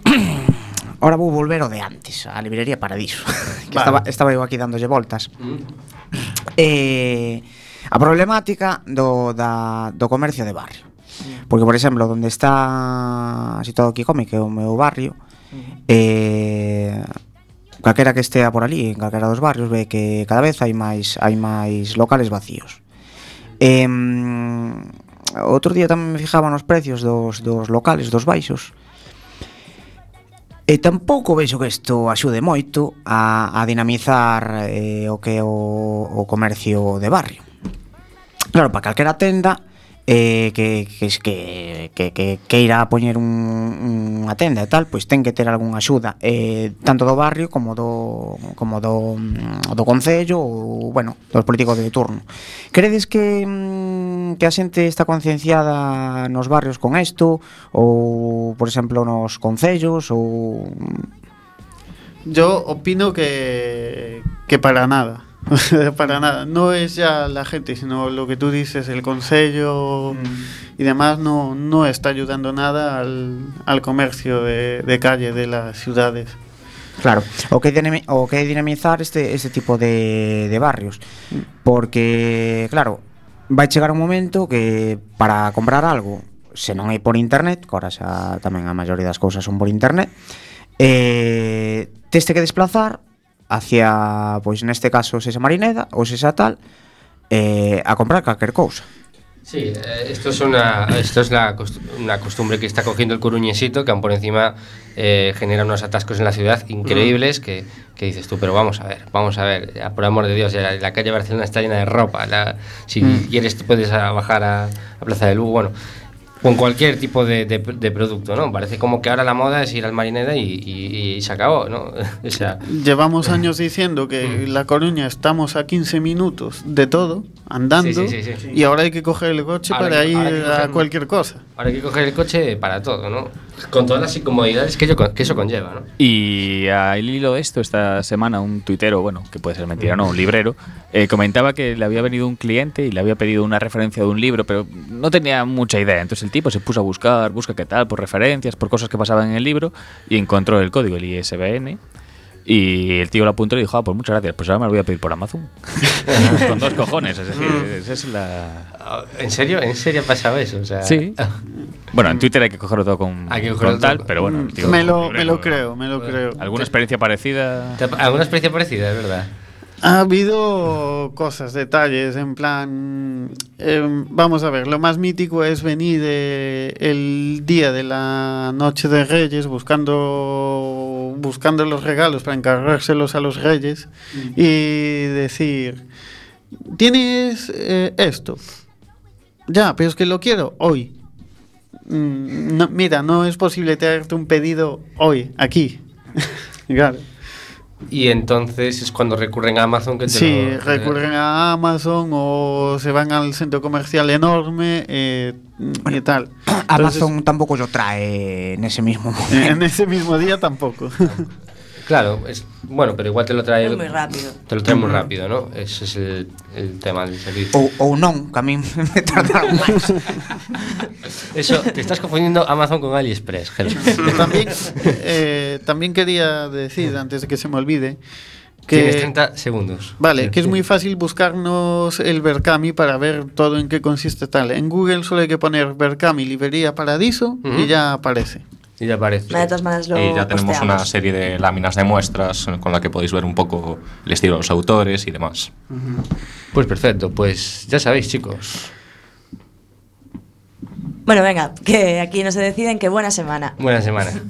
ahora vou volver ao de antes, a librería Paradiso, que vale. estaba estaba eu aquí dándolle voltas. Mm. Eh, a problemática do da do comercio de barrio. Mm. Porque, por exemplo, onde está situado Kikome, que é o meu barrio, mm. eh, calquera que estea por ali, en calquera dos barrios, ve que cada vez hai máis hai máis locales vacíos. Eh, outro día tamén me fijaba nos precios dos, dos locales, dos baixos, E tampouco vexo que isto axude moito a, a dinamizar eh, o que é o, o comercio de barrio. Claro, para calquera tenda, eh, que, que, que, que, que, que a poñer un, unha tenda e tal, pois ten que ter algunha axuda eh, tanto do barrio como do como do, mm, do concello ou, bueno, dos políticos de turno. Credes que mm, que a xente está concienciada nos barrios con isto ou, por exemplo, nos concellos ou... Yo opino que que para nada. para nada. No es ya la gente, sino lo que tú dices, el consejo y demás, no, no está ayudando nada al, al comercio de, de calle de las ciudades. Claro, o que o que dinamizar este este tipo de, de barrios, porque claro, vai chegar un momento que para comprar algo, se non é por internet, que ahora xa tamén a maioría das cousas son por internet, eh, teste que desplazar hacia, pois neste caso, Sesa Marineda ou Sesa tal, eh, a comprar calquer cousa. Sí, eh, esto es una, esto es la una costumbre que está cogiendo el coruñesito, que aún por encima eh, genera unos atascos en la ciudad increíbles que, que dices tú, pero vamos a ver, vamos a ver, ya, por amor de Dios, ya, la calle Barcelona está llena de ropa, la- si Mm. quieres puedes a bajar a, a Plaza de Lugo, bueno, Con cualquier tipo de, de- de producto, ¿no? Parece como que ahora la moda es ir al marinera y, y- y se acabó, ¿no? o sea, Llevamos años diciendo que La Coruña estamos a 15 minutos de todo, andando, Sí, sí, sí, sí. y ahora hay que coger el coche Ahora para que- ir a cualquier cosa. ahora hay que coger el coche para todo, ¿no? Con todas las incomodidades que, que eso conlleva, ¿no? Y al hilo de esto, esta semana un tuitero, bueno, que puede ser mentira, no, un librero, eh, comentaba que le había venido un cliente y le había pedido una referencia de un libro, pero no tenía mucha idea. Entonces el tipo se puso a buscar, busca qué tal, por referencias, por cosas que pasaban en el libro, y encontró el código, el ISBN. Y el tío lo apuntó y dijo, ah, pues muchas gracias, pues ahora me lo voy a pedir por Amazon. Con dos cojones, es decir, esa es la... ¿En serio? ¿En serio ha pasado eso? O sea, Sí. Bueno, en Twitter hay que cogerlo todo con, Hay que cogerlo con tal, todo. pero bueno, el tío- Me lo, me lo creo, me lo creo. ¿Alguna experiencia parecida? ¿Te ha- ¿Alguna experiencia parecida, es verdad? Ha habido cosas, detalles, en plan... em, vamos a ver, lo más mítico es venir eh, el día de la Noche de Reyes buscando, buscando los regalos para encargárselos a los reyes y decir, tienes eh, esto. Ya, pero es que lo quiero hoy. Mm, no, mira, no es posible traerte un pedido hoy, aquí. claro. Y entonces es cuando recurren a Amazon que te Sí, lo- recurren a Amazon o se van al centro comercial enorme eh, y tal. Amazon tampoco lo trae en ese mismo momento. En ese mismo día tampoco. Claro, es, bueno, pero igual te lo trae... Es muy rápido. Te lo trae muy rápido, ¿no? Ese es el, el tema del servicio. Ou, ou non, que a min me tardaron máis. Eso, te estás confundiendo Amazon con AliExpress, Gel. también, eh, también quería decir, antes de que se me olvide, que... Tienes 30 segundos. Vale, que es muy fácil buscarnos el Berkami para ver todo en qué consiste tal. En Google solo hay que poner Berkami Librería Paradiso y ya aparece. Y ya aparece. De todas maneras lo Y ya tenemos posteamos. una serie de láminas de muestras con la que podéis ver un poco el estilo de los autores y demás. Pues perfecto, pues ya sabéis, chicos. Bueno, venga, que aquí no se deciden, que buena semana. Buena semana.